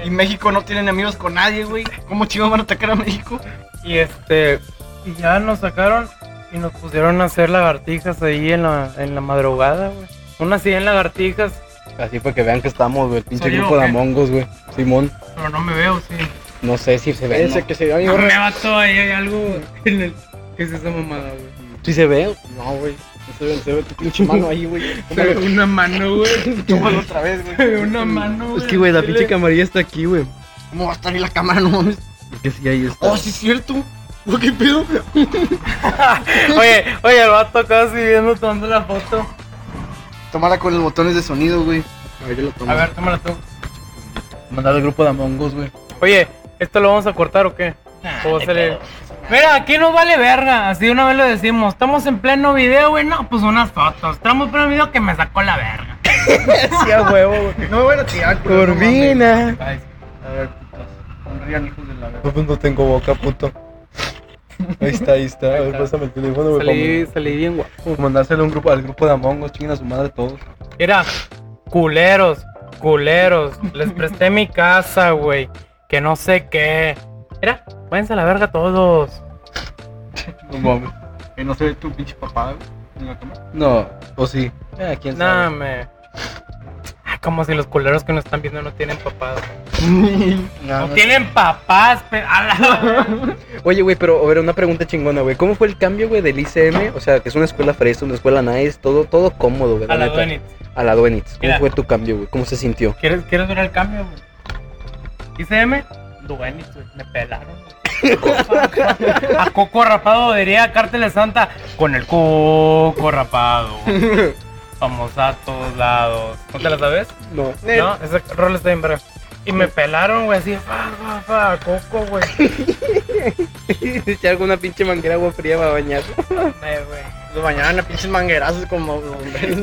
Y México no tienen amigos con nadie, güey. ¿Cómo chicos van a atacar a México? Y este. Y ya nos sacaron y nos pusieron a hacer lagartijas ahí en la, en la madrugada, güey. Una así en lagartijas, Así para que vean que estamos, güey. El pinche ¿Soy yo grupo de qué? Among Us, güey. Simón. pero no me veo, sí. No sé si se ve. Ese ¿no? que se mi No me ahí hay algo en el. ¿Qué es esa mamada, güey? ¿Sí se ve? No, güey. No se ve, se ve tu pinche mano ahí, güey. Se ve una mano, güey. Tómalo otra vez, Se güey. ve una mano, güey. Es que, güey, la pinche camarilla está aquí, güey. ¿Cómo va a estar ahí la cámara? No mames. Que sí, ahí está. Oh, sí es cierto. ¿Qué pedo? Oye, oye, el vato casi viendo tomando la foto. Tómala con los botones de sonido, güey. A ver, yo lo tomo. A ver, tómala tú. Mandar al grupo de Among Us, güey. Oye, ¿esto lo vamos a cortar o qué? ¿O va a salir? Mira, aquí nos vale verga, así una vez lo decimos. Estamos en pleno video, güey. No, pues unas fotos. Estamos en pleno video que me sacó la verga. Sí, a huevo, güey. No me voy a tirar, no. Turbina. A ver, putos. Sonrían, hijos de la verga. Pues no tengo boca, puto. Ahí está, ahí está. A ver, pásame el teléfono, güey. salí, salí bien guapo. Mandárselo un grupo, al grupo de Among Us, chinguen a su madre todos. Mira, culeros, culeros. Les presté mi casa, güey. Que no sé qué. Mira, váyanse a la verga todos. No mames. Que no se ve tu pinche papá, güey. En la cama. No, o sí. Eh, quién Nah, sabe. me. Como si los culeros que nos están viendo no tienen papás. No tienen papás, pe- a la- Oye, güey, pero a ver, una pregunta chingona, güey. ¿Cómo fue el cambio, güey, del ICM? O sea, que es una escuela fresa, una escuela nice, todo, todo cómodo, güey. A la. Duenitz. A la Duenitz. ¿Cómo Mira. fue tu cambio, güey? ¿Cómo se sintió? ¿Quieres, ¿Quieres ver el cambio, güey? ICM, Duenitz, güey. Me pelaron. A Coco rapado diría Cártel de Santa con el Coco rapado. Vamos a todos lados. ¿No te la sabes? No. No, ese rol está bien verga. Y me pelaron, güey, así, fa, fa, fa, Coco, güey. Eché alguna pinche manguera agua fría para bañar. Eh, güey. Los bañaban a pinches manguerazos como.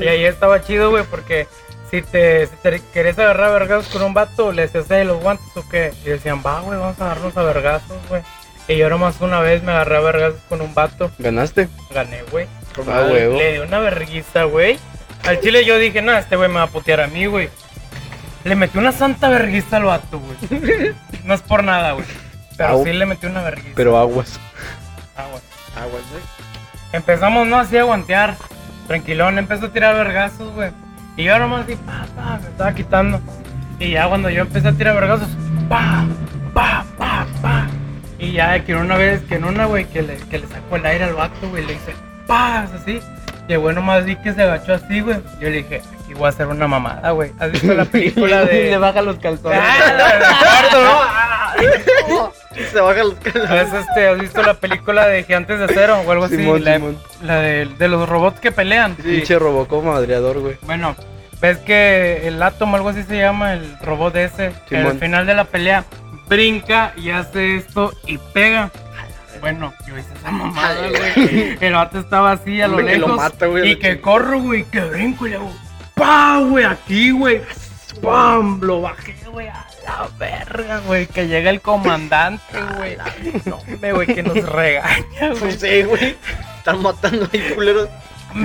Y ahí estaba chido, güey, porque si te, si te querías agarrar a vergazos con un vato, le decías, "Eh, los guantes o qué. Y decían, va, güey, vamos a agarrarnos a vergazos, güey. Y yo nomás una vez me agarré a vergazos con un vato, ¿Ganaste? gané, güey. Ah. Le di una verguiza, güey. Al chile yo dije, no, este güey me va a putear a mí, güey. Le metí una santa verguiza al vato, güey. No es por nada, güey. Pero sí le metí una verguiza. Pero aguas. Güey. Aguas, güey. Empezamos, ¿no? Así a guantear. Tranquilón, empezó a tirar vergazos, güey. Y yo nomás así, pa, pa, me estaba quitando. Y ya cuando yo empecé a tirar vergazos, pa, pa, pa, pa. Y ya que en una vez, que en una, güey, que le, que le sacó el aire al vato, güey, le hice, pa, así. Güey nomás vi que se agachó así, güey. Yo le dije, aquí voy a hacer una mamada, güey. ¿Has visto la película de... baja los calzones. Ah. Se baja los ¿Has, este, ¿Has visto la película de Gigantes de Acero o algo así? Simón, la Simón. la de, de los robots que pelean. Pinche Robocop madreador, güey. Bueno, ves que el Atom, algo así se llama, el robot ese, que al final de la pelea brinca y hace esto y pega. Bueno, yo hice esa mamada, güey. El vato estaba así a lo Hombre, que lo lejos. mata, güey, y que corro, güey, que brinco y le hago ¡Pam, güey! Aquí, güey. ¡Pam! Lo bajé, güey, a la verga, güey. Que llega el comandante, güey. No, hombre, güey, que nos regaña, No güey. sé, güey. Están matando ahí, culeros.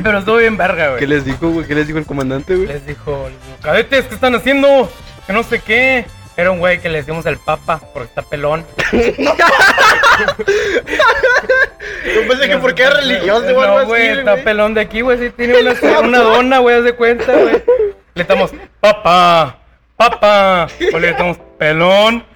Pero estuvo bien verga, güey. ¿Qué les dijo, güey? ¿Qué les dijo el comandante, güey? Les dijo, cadetes, ¿qué están haciendo? Que no sé qué. Era un güey que le decimos el papa, porque está pelón. Yo pensé que porque era religioso o algo No, así, güey, está güey. pelón de aquí, güey, sí tiene una, una dona, güey, haz de cuenta, güey. Le estamos, papá, papá. O le estamos, pelón.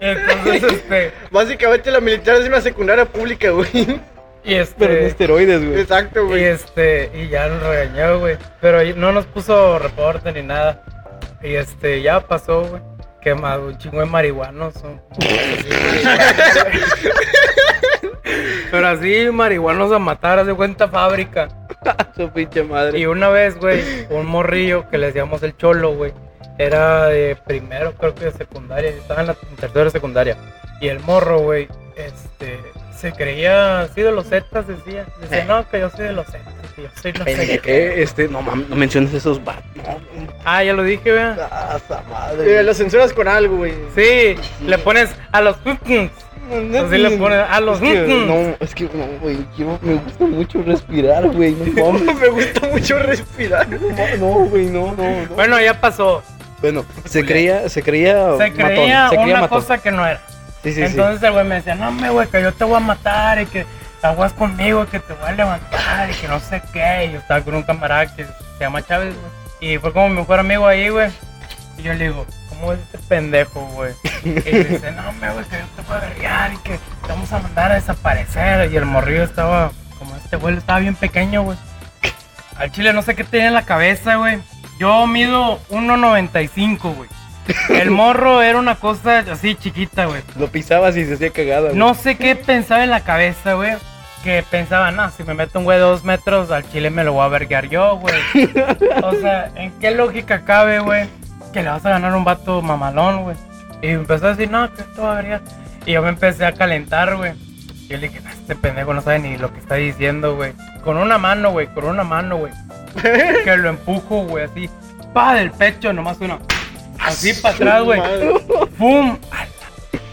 Entonces, este, Básicamente la militar es una secundaria pública, güey. y este... Pero en esteroides, güey. Exacto, Y güey. este, y ya nos regañó, güey. Pero no nos puso reporte ni nada. Y este, ya pasó, güey. Que ma- un chingo de marihuanos. son- Pero así, marihuanos a matar, haz de cuenta fábrica. Su pinche madre. Y una vez, güey, un morrillo que le decíamos el cholo, güey. Era de primero, creo que de secundaria. Estaba en la tercera secundaria. Y el morro, güey, este, se creía así de los Zetas, decía. Decía, no, que yo soy de los Zetas, que yo soy no sé qué. Eh, este, no mames, no menciones esos vatos. Ah, ya lo dije, vean. ah, esa Eh, madre. lo censuras con algo, güey. Sí, le pones a los Así le pones a los Es que, no, es que no, güey. Yo me gusta mucho respirar, güey. No mames. Me gusta mucho respirar. No, güey, no, no, no. Bueno, ya pasó. Bueno, se creía, se creía Se matón, creía se creía una matón. cosa que no era. Entonces el güey me decía, no, me güey, que yo te voy a matar y que aguas conmigo, que te voy a levantar y que no sé qué. Y yo estaba con un camarada que se llama Chávez, güey. Y fue como mi mejor amigo ahí, güey. Y yo le digo, ¿cómo es este pendejo, güey? Y dice, no, me güey, que yo te voy a verguiar y que te vamos a mandar a desaparecer. Y el morrillo estaba, como este güey, estaba bien pequeño, güey. Al chile no sé qué tenía en la cabeza, güey. Yo mido 1.95, güey. El morro era una cosa así chiquita, güey. Lo pisabas y se hacía cagada, güey. No sé qué pensaba en la cabeza, güey. Que pensaba, no, si me meto un güey de dos metros, al chile me lo voy a verguear yo, güey. o sea, ¿en qué lógica cabe, güey? Que le vas a ganar un vato mamalón, güey. Y empezó a decir, no, que esto va a verguear. Y yo me empecé a calentar, güey. Yo le dije, "No, este pendejo no sabe ni lo que está diciendo, güey. Con una mano, güey, con una mano, güey. que lo empujo, güey, así. Pa del pecho, nomás uno. Así para atrás, güey. ¡Pum!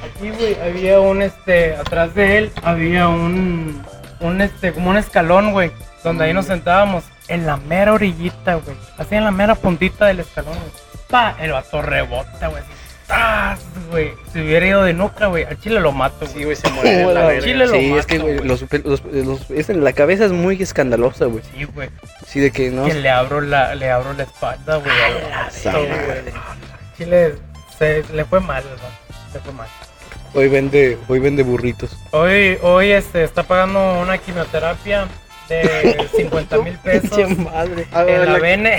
Aquí, güey, había un, este, atrás de él había un, un, este, como un escalón, güey, donde ahí nos sentábamos en la mera orillita, güey, así en la mera puntita del escalón, güey. Pa, el vato rebota, güey, ¡tas! güey, si hubiera ido de nuca, güey, al chile lo mato, Sí, güey. güey, se muere la verga. Chile lo Sí, es que, güey, güey. los, los, los- es la cabeza es muy escandalosa, güey. Sí, güey, Sí, de que no. que le abro la, le abro la espalda, güey, al vato, se, le fue mal. Le fue mal. Hoy vende, hoy vende burritos. Hoy, hoy, este, está pagando una quimioterapia de 50 mil pesos. Madre. Ah, En la la,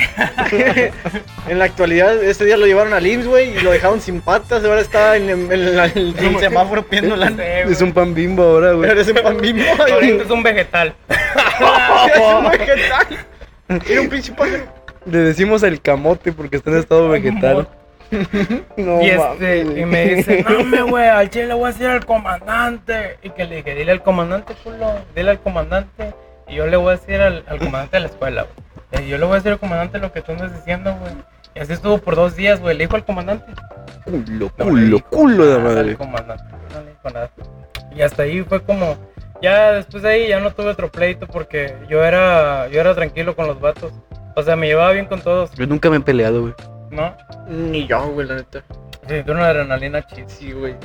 en la actualidad, ese día lo llevaron al IMSS, güey, y lo dejaron sin patas. Ahora está en, en- en la- en el semáforo pidiendo la. Es un pan bimbo ahora, güey. Eres un pan Ahorita es un vegetal. Es un vegetal. Era un pinche pájaro. Le decimos el camote porque está en estado vegetal. No, y, este, y me dice, no me güey, al chile le voy a decir al comandante. Y que le dije, dile al comandante, culo, dile al comandante. Y yo le voy a decir al, al comandante de la escuela, güey. Y yo le voy a decir al comandante lo que tú andas diciendo, güey. Y así estuvo por dos días, güey. Le dijo al comandante. Culo, No culo, culo de al madre. comandante, no le dijo nada. Y hasta ahí fue como, ya después de ahí ya no tuve otro pleito porque yo era, yo era tranquilo con los vatos. O sea, me llevaba bien con todos, Yo nunca me he peleado, güey. ¿No? Ni yo, güey, la neta. Una adrenalina chida. Sí, güey.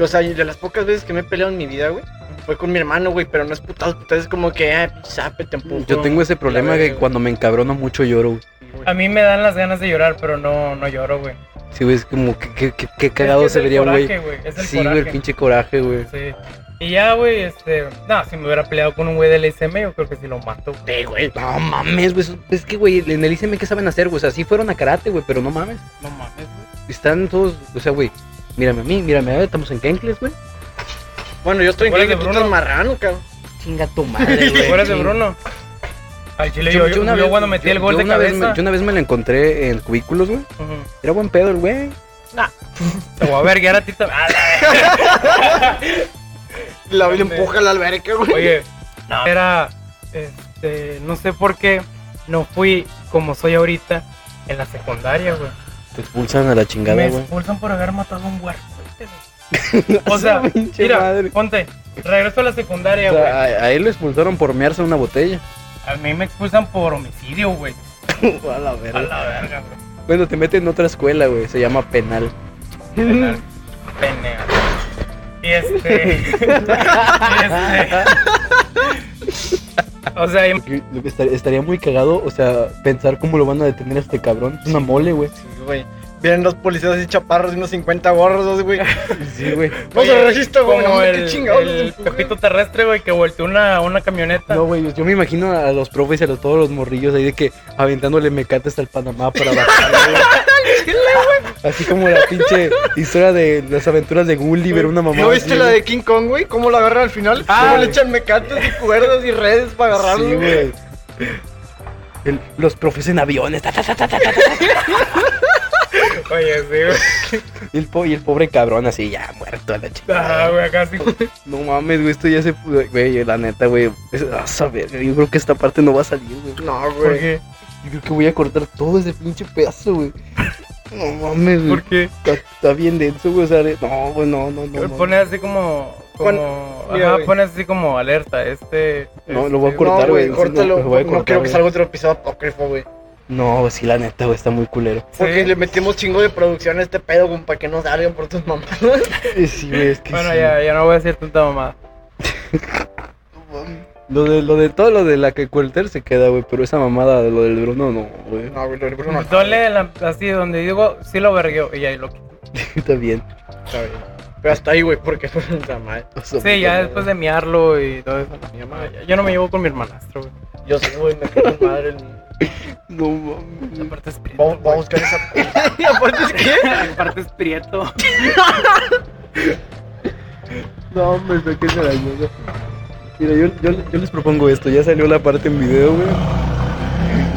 O sea, de las pocas veces que me he peleado en mi vida, güey, fue con mi hermano, güey, pero no es putazo, putazo, es como que, ah, zape, te empujo. Yo tengo ese problema que cuando me encabrono mucho lloro, güey. A mí me dan las ganas de llorar, pero no, no lloro, güey. Sí, güey, es como que, que, que- qué Es cagado que es se el vería, güey. Sí, güey, el pinche coraje, güey. Sí. Y ya, güey, este, no, si me hubiera peleado con un güey del ICM, yo creo que sí lo mato. güey. Sí, güey. No mames, güey. Es que, güey, en el ICM, ¿qué saben hacer, güey? O sea, sí fueron a karate, güey, pero no mames. No mames, güey. Están todos, o sea, güey, mírame a mí, mírame a ver, estamos en Kenkles, güey. Bueno, yo estoy en ¿Cuál que es de tú Bruno? estás marrano, cabrón. Chinga tu madre, ¿Te güey. de. Bruno? Al chile Yo, yo, una yo vez, cuando metí el gol de cabeza. me- yo una vez me lo encontré en cubículos, güey. Ujú. Era buen pedo el güey. Te voy a verguiar a ti también. Ah, la- le empuja a la alberca, güey. Oye, no, era, este, no sé por qué no fui como soy ahorita en la secundaria, güey. Te expulsan a la chingada, Me güey. expulsan por haber matado a un huerco. O sea, mira, madre. ponte, regreso a la secundaria, O güey. sea, a, a él lo expulsaron por mearse una botella. A mí me expulsan por homicidio, güey. a la A verga. la verga, güey. Bueno, te meten en otra escuela, güey. Se llama penal. Penal. Penea. Y este. y este. O sea, y- estaría muy cagado, o sea, pensar cómo lo van a detener a este cabrón. Es una mole, güey. Sí, güey. Vienen dos policías así chaparros y unos 50 gordos, güey. Sí, güey. No se resiste, güey. como no, el, qué chingados. el pepito terrestre, güey, que volteó una, una camioneta. No, güey, yo me imagino a los profes y a los, todos los morrillos ahí de que aventándole mecate hasta el Panamá para bajar, güey. Así como la pinche historia de las aventuras de Gulliver, una mamá. ¿No viste la de King Kong, güey? ¿Cómo lo agarran al final? Ah. ¿Cómo le echan mecates y cuerdas y redes para agarrarlo? Sí, güey. El- los profes en aviones. ta, ta, ta, sí, güey. Y el, po- y el pobre cabrón así, ya muerto a la Ah, güey, acá sí. No mames, güey, esto ya se... Güey, la neta, güey. A saber, yo creo que esta parte no va a salir, güey. No, ¿Por güey. qué? Yo creo que voy a cortar todo ese pinche pedazo, güey. No mames, güey. ¿Por qué? Está, está bien denso, güey. O sea, no, güey, no, no, no. no. Pone así como. Como ajá, güey. pone así como alerta. Este. No, lo voy a cortar, no, güey, sí, córtalo. no, lo voy a no cortar, quiero que salga otro episodio apócrifo, güey. No, sí, la neta, güey, está muy culero. Porque Sí. le metimos chingo de producción a este pedo, como para que no salgan por tus mamás. Sí, güey, es que Bueno, sí. ya, ya no voy a decir tanta mamada. Lo de, lo de todo lo de la que cuelter se queda, güey. Pero esa mamada de lo del Bruno, no, güey. No, güey, lo de Bruno. Dole la- así donde digo, sí lo vergueo. Y ahí lo quito. Está bien. Está bien. Pero hasta ahí, güey, porque fue. O sea, Sí, ya después de miarlo y todo eso. mi mamá, ya- Yo no me llevo con mi hermanastro, güey. Yo sí, güey, me quedé con madre. el- No mames. Aparte es prieto. Vamos, vamos a buscar esa. ¿Y aparte es qué? Aparte es prieto. No, me la ayuda. Mira, yo, yo, yo les propongo esto. Ya salió la parte en video, güey.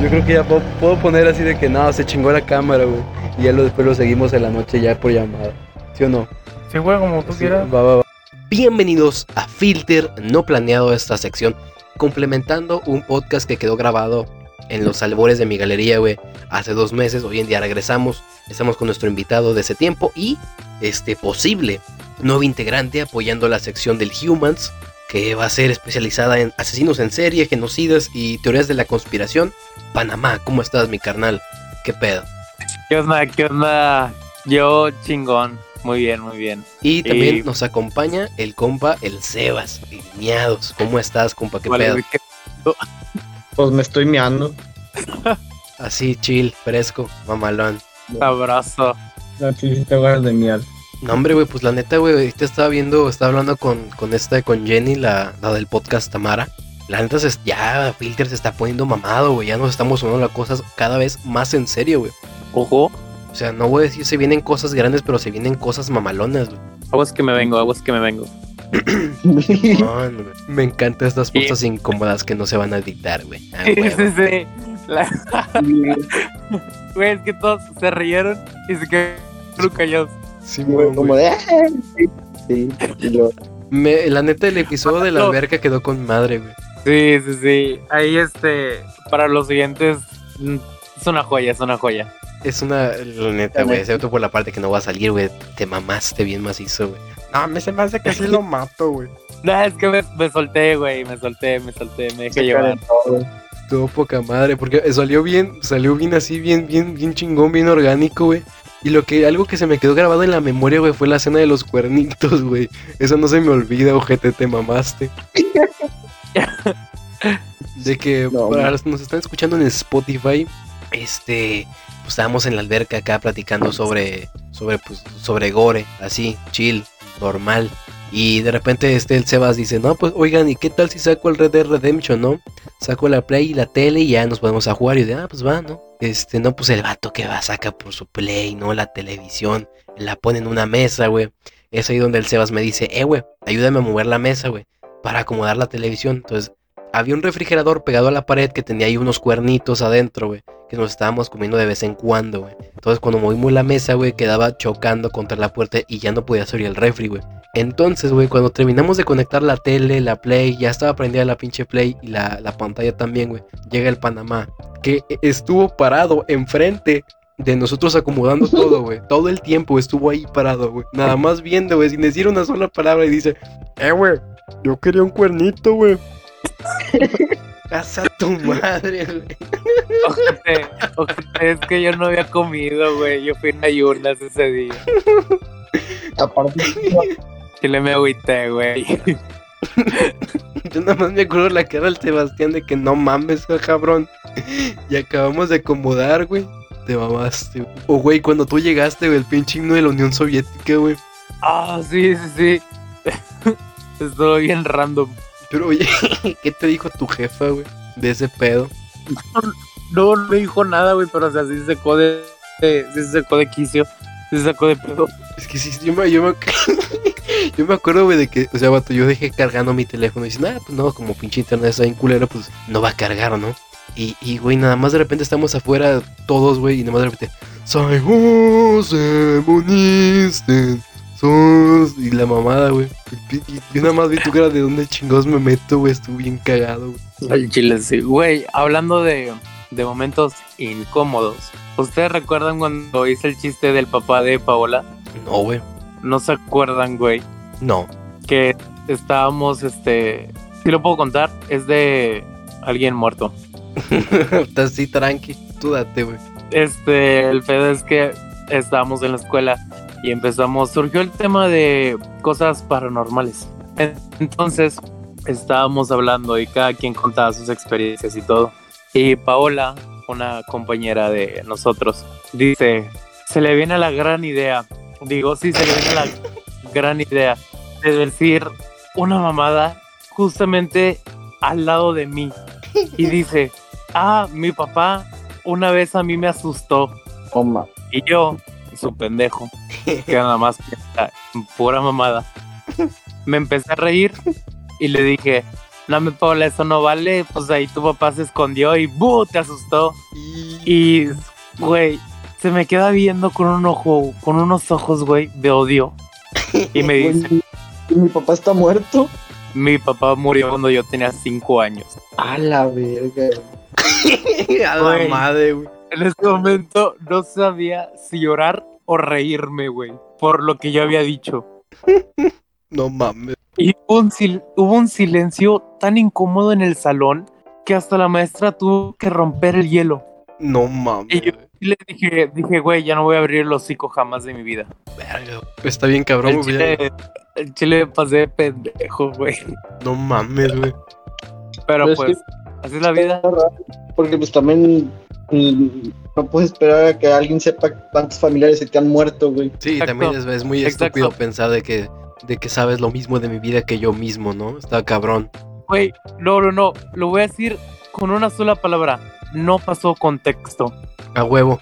Yo creo que ya puedo, puedo poner así de que no, se chingó la cámara, güey. Y ya lo, después lo seguimos en la noche ya por llamada. ¿Sí o no? Sí, güey, como tú Sí, quieras. va, va, va. Bienvenidos a Filter No Planeado, esta sección, complementando un podcast que quedó grabado en los albores de mi galería, güey, hace dos meses. Hoy en día regresamos, estamos con nuestro invitado de ese tiempo y este posible nuevo integrante apoyando la sección del Humans, que va a ser especializada en asesinos en serie, genocidas y teorías de la conspiración. Panamá, ¿cómo estás, mi carnal? ¿Qué pedo? ¿Qué onda? ¿Qué onda? Yo chingón. Muy bien, muy bien. Y también Y- nos acompaña el compa, el Sebas, Miados. ¿Cómo estás, compa? ¿Qué pedo? Güey, ¿qué- Pues me estoy meando. Así, chill, fresco, mamalón. abrazo. Aquí sí tengo ganas de miar. No, hombre, güey, pues la neta, güey, ahorita estaba viendo, estaba hablando con, con esta, con Jenny, la, la del podcast Tamara. La neta, se, ya Filter se está poniendo mamado, güey. Ya nos estamos tomando las cosas cada vez más en serio, güey. Ojo. O sea, no voy a decir se vienen cosas grandes, pero se vienen cosas mamalonas, güey. Aguas que me vengo, aguas que me vengo. No, güey. Me encantan estas cosas incómodas que no se van a dictar, güey. Ah, Sí, sí, sí. La- Güey, es que todos se rieron y se quedaron callados. Sí, Como, como güey. de. Sí, y lo- Me- la neta, el episodio de la alberca quedó con madre, güey. Sí, sí, sí. Ahí, este, para los siguientes, mm, es una joya, es una joya. Es una, la neta, güey, excepto por la parte que no va a salir, güey. Te mamaste bien macizo, güey. No, me se me hace que sí lo mato, güey. No, es que me, me solté, güey, me solté, me solté, me dejé llevar. Todo poca madre, porque salió bien, salió bien así, bien, bien, bien chingón, bien orgánico, güey. Y lo que, algo que se me quedó grabado en la memoria, güey, fue la escena de los cuernitos, güey. Eso no se me olvida, ojete, te mamaste. De que No, para los que nos están escuchando en Spotify, este, estábamos en la alberca acá platicando sobre, sobre, pues, sobre gore, así, chill, normal. Y de repente este el Sebas dice, no, pues oigan, ¿y qué tal si saco el Red Dead Redemption, no? Saco la Play y la tele y ya nos podemos a jugar. Y de, ah, pues va, ¿no? Este, no, pues el vato que va, saca por su Play, ¿no? La televisión, la pone en una mesa, güey. Es ahí donde el Sebas me dice, eh, güey, ayúdame a mover la mesa, güey, para acomodar la televisión. Entonces, había un refrigerador pegado a la pared que tenía ahí unos cuernitos adentro, güey, que nos estábamos comiendo de vez en cuando, güey. Entonces, cuando movimos la mesa, güey, quedaba chocando contra la puerta y ya no podía abrir el refri, güey. Entonces, güey, cuando terminamos de conectar la tele, la Play, ya estaba prendida la pinche Play y la, la pantalla también, güey. Llega el Panamá, que estuvo parado enfrente de nosotros acomodando todo, güey. Todo el tiempo estuvo ahí parado, güey. Nada más viendo, güey, sin decir una sola palabra y dice, eh, güey, yo quería un cuernito, güey. Casa tu madre, güey. Ojete, ojete, es que yo no había comido, güey. Yo fui en ayunas ese día. Aparte, le me agüité, güey. Yo nada más me acuerdo la cara del Sebastián de que no mames, cabrón. Y acabamos de acomodar, güey. Te mamaste. güey. O, güey, cuando tú llegaste, güey, el pinche himno de la Unión Soviética, güey. Ah, sí, sí, sí. Estuvo bien random. Pero, oye, ¿qué te dijo tu jefa, güey? De ese pedo. No, no me dijo nada, güey, pero o sea, sí se sacó de, sí se sacó de quicio. Sí se sacó de pedo. Es que sí, yo me, yo me, yo me acuerdo, güey, de que, o sea, vato, yo dejé cargando mi teléfono y dicen, ah, pues no, como pinche internet está bien culero, pues no va a cargar, ¿no? Y, y, güey, nada más de repente estamos afuera todos, güey, y nada más de repente, soy José Monisten, sos... Y la mamada, güey. Yo nada más vi tu cara de dónde chingados me meto, güey, estuve bien cagado, güey. Al chile, sí. Güey, hablando de, de momentos incómodos. ¿Ustedes recuerdan cuando hice el chiste del papá de Paola? No, güey, No se acuerdan, güey. no. Que estábamos, este... Si lo puedo contar, es de alguien muerto. Estás así tranqui, tú date, güey. Este, el pedo es que estábamos en la escuela y empezamos, surgió el tema de cosas paranormales. En- Entonces, estábamos hablando y cada quien contaba sus experiencias y todo. Y Paola, una compañera de nosotros, dice, se le viene la gran idea, digo, sí, se le viene la gran idea de decir una mamada justamente al lado de mí. Y dice, ah, mi papá una vez a mí me asustó. Y yo, su pendejo, que nada más pura mamada, me empecé a reír y le dije, no me Paula, eso no vale, pues ahí tu papá se escondió y ¡bu! te asustó. Y, güey, se me queda viendo con un ojo, con unos ojos, güey, de odio. Y me dice, ¿Y mi papá está muerto? mi papá murió cuando yo tenía cinco años. A la verga. A la madre, güey. En ese momento no sabía si llorar o reírme, güey, por lo que yo había dicho. No mames. Y hubo un, sil- hubo un silencio tan incómodo en el salón que hasta la maestra tuvo que romper el hielo. No mames. Y yo le dije, dije, güey, ya no voy a abrir el hocico jamás de mi vida. Verga. Está bien cabrón, El güey. chile, el chile pasé de pendejo, güey. No mames, güey. Pero Pero es pues, así es la vida. Porque pues también no puedes esperar a que alguien sepa cuántos familiares se te han muerto, güey. Sí, Exacto. también es, es muy Exacto. estúpido pensar de que, de que sabes lo mismo de mi vida que yo mismo, ¿no? Está cabrón. Güey, no, no, no. Lo voy a decir con una sola palabra. No pasó contexto. A huevo.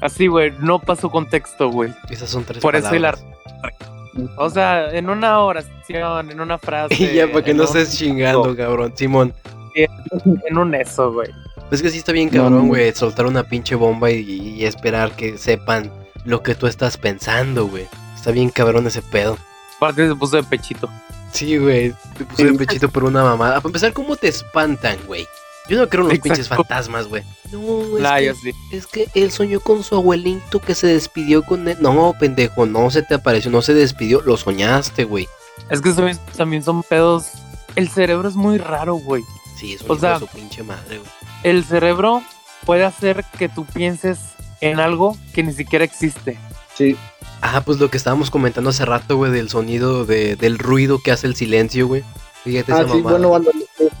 Así, güey, no pasó contexto, güey. Esas son tres Por eso y la- palabras. O sea, en una oración, en una frase. Y ya, para que no un- estés chingando, cabrón. Simón. En un eso, güey. Es que sí está bien cabrón, no. güey, soltar una pinche bomba y, y esperar que sepan lo que tú estás pensando, güey. Está bien cabrón ese pedo. Aparte se puso de pechito. Sí, güey, te puse de pechito por una mamada. Para empezar, ¿cómo te espantan, güey? Yo no creo en los Exacto. pinches fantasmas, güey. No, es, Nah, que, yo sí. es que él soñó con su abuelito que se despidió con él. No, pendejo, no se te apareció, no se despidió, lo soñaste, güey. Es que también son pedos. El cerebro es muy raro, güey. Sí, es un O sea- de su pinche madre, güey. El cerebro puede hacer que tú pienses en algo que ni siquiera existe. Sí. Ah, pues lo que estábamos comentando hace rato, güey, del sonido, de, del ruido que hace el silencio, güey. Fíjate Ah, esa sí, mamada. bueno, banda,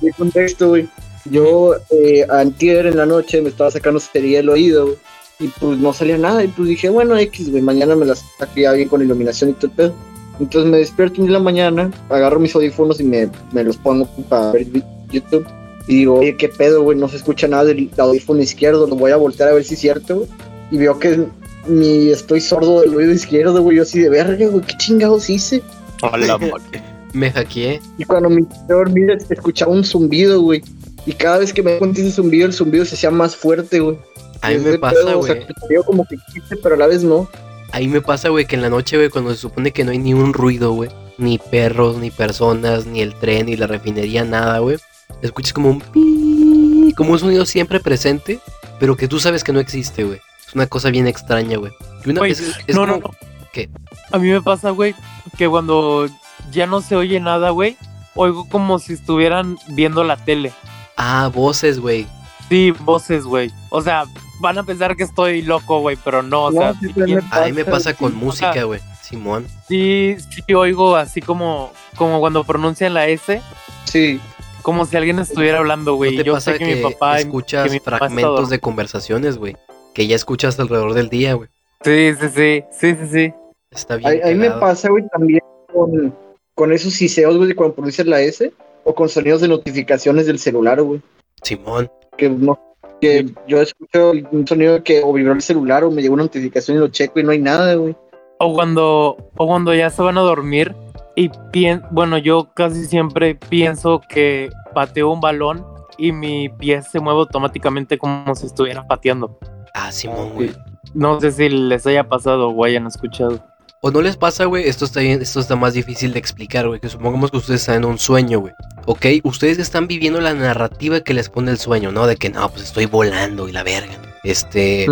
de contexto, güey. Yo, eh, antier en la noche me estaba sacando sería el oído, güey. Y pues no salía nada. Y pues dije, bueno, X, güey, mañana me las saco ya bien con iluminación y todo el pedo. Entonces me despierto en la mañana, agarro mis audífonos y me, me los pongo para ver YouTube. Y digo, oye, qué pedo, güey, no se escucha nada del audífono izquierdo. Lo voy a voltear a ver si es cierto, güey. Y veo que mi, estoy sordo del oído izquierdo, güey. Yo así de verga, güey, qué chingados hice. Hola, Me hackeé. Y cuando me a dormir, escuchaba un zumbido, güey. Y cada vez que me cuenta ese zumbido, el zumbido se hacía más fuerte, güey. A mí me pasa, pedo, o sea, güey. como que existe, pero a la vez no. Ahí me pasa, güey, que en la noche, güey, cuando se supone que no hay ni un ruido, güey. Ni perros, ni personas, ni el tren, ni la refinería, nada, güey. Escuchas como un pi, como un sonido siempre presente, pero que tú sabes que no existe, güey. Es una cosa bien extraña, güey. Y una Güey, vez es, es no, como- no, no. ¿Qué? A mí me pasa, güey, que cuando ya no se oye nada, güey, oigo como si estuvieran viendo la tele. Ah, voces, güey. Sí, voces, güey. O sea, van a pensar que estoy loco, güey, pero no, o sea, sí, A mí me pasa, pasa con sí. música, güey. Simón. sí, sí oigo así como, como cuando pronuncian la S, Sí. Como si alguien estuviera hablando, ¿No güey. te Yo pasa sé que, que, mi papá... escuchas que mi papá está fragmentos de conversaciones, güey? Que ya escuchas alrededor del día, güey. Sí, sí, sí, sí, sí, sí. Está bien. Ahí, ahí me pasa, güey, también con, con esos siseos, güey, cuando pronuncias la S. O con sonidos de notificaciones del celular, güey. Simón. Que no. Que yo escucho un sonido que o vibró el celular o me llegó una notificación y lo checo y no hay nada, güey. O cuando, o cuando ya se van a dormir y pien, bueno, yo casi siempre pienso que pateo un balón y mi pie se mueve automáticamente como si estuviera pateando. Ah, Simón, güey. No sé si les haya pasado o hayan escuchado. ¿O no les pasa, güey? Esto está bien, esto está más difícil de explicar, güey. Que supongamos que ustedes están en un sueño, güey. Ok, ustedes están viviendo la narrativa que les pone el sueño, ¿no? De que no, pues estoy volando y la verga. Este,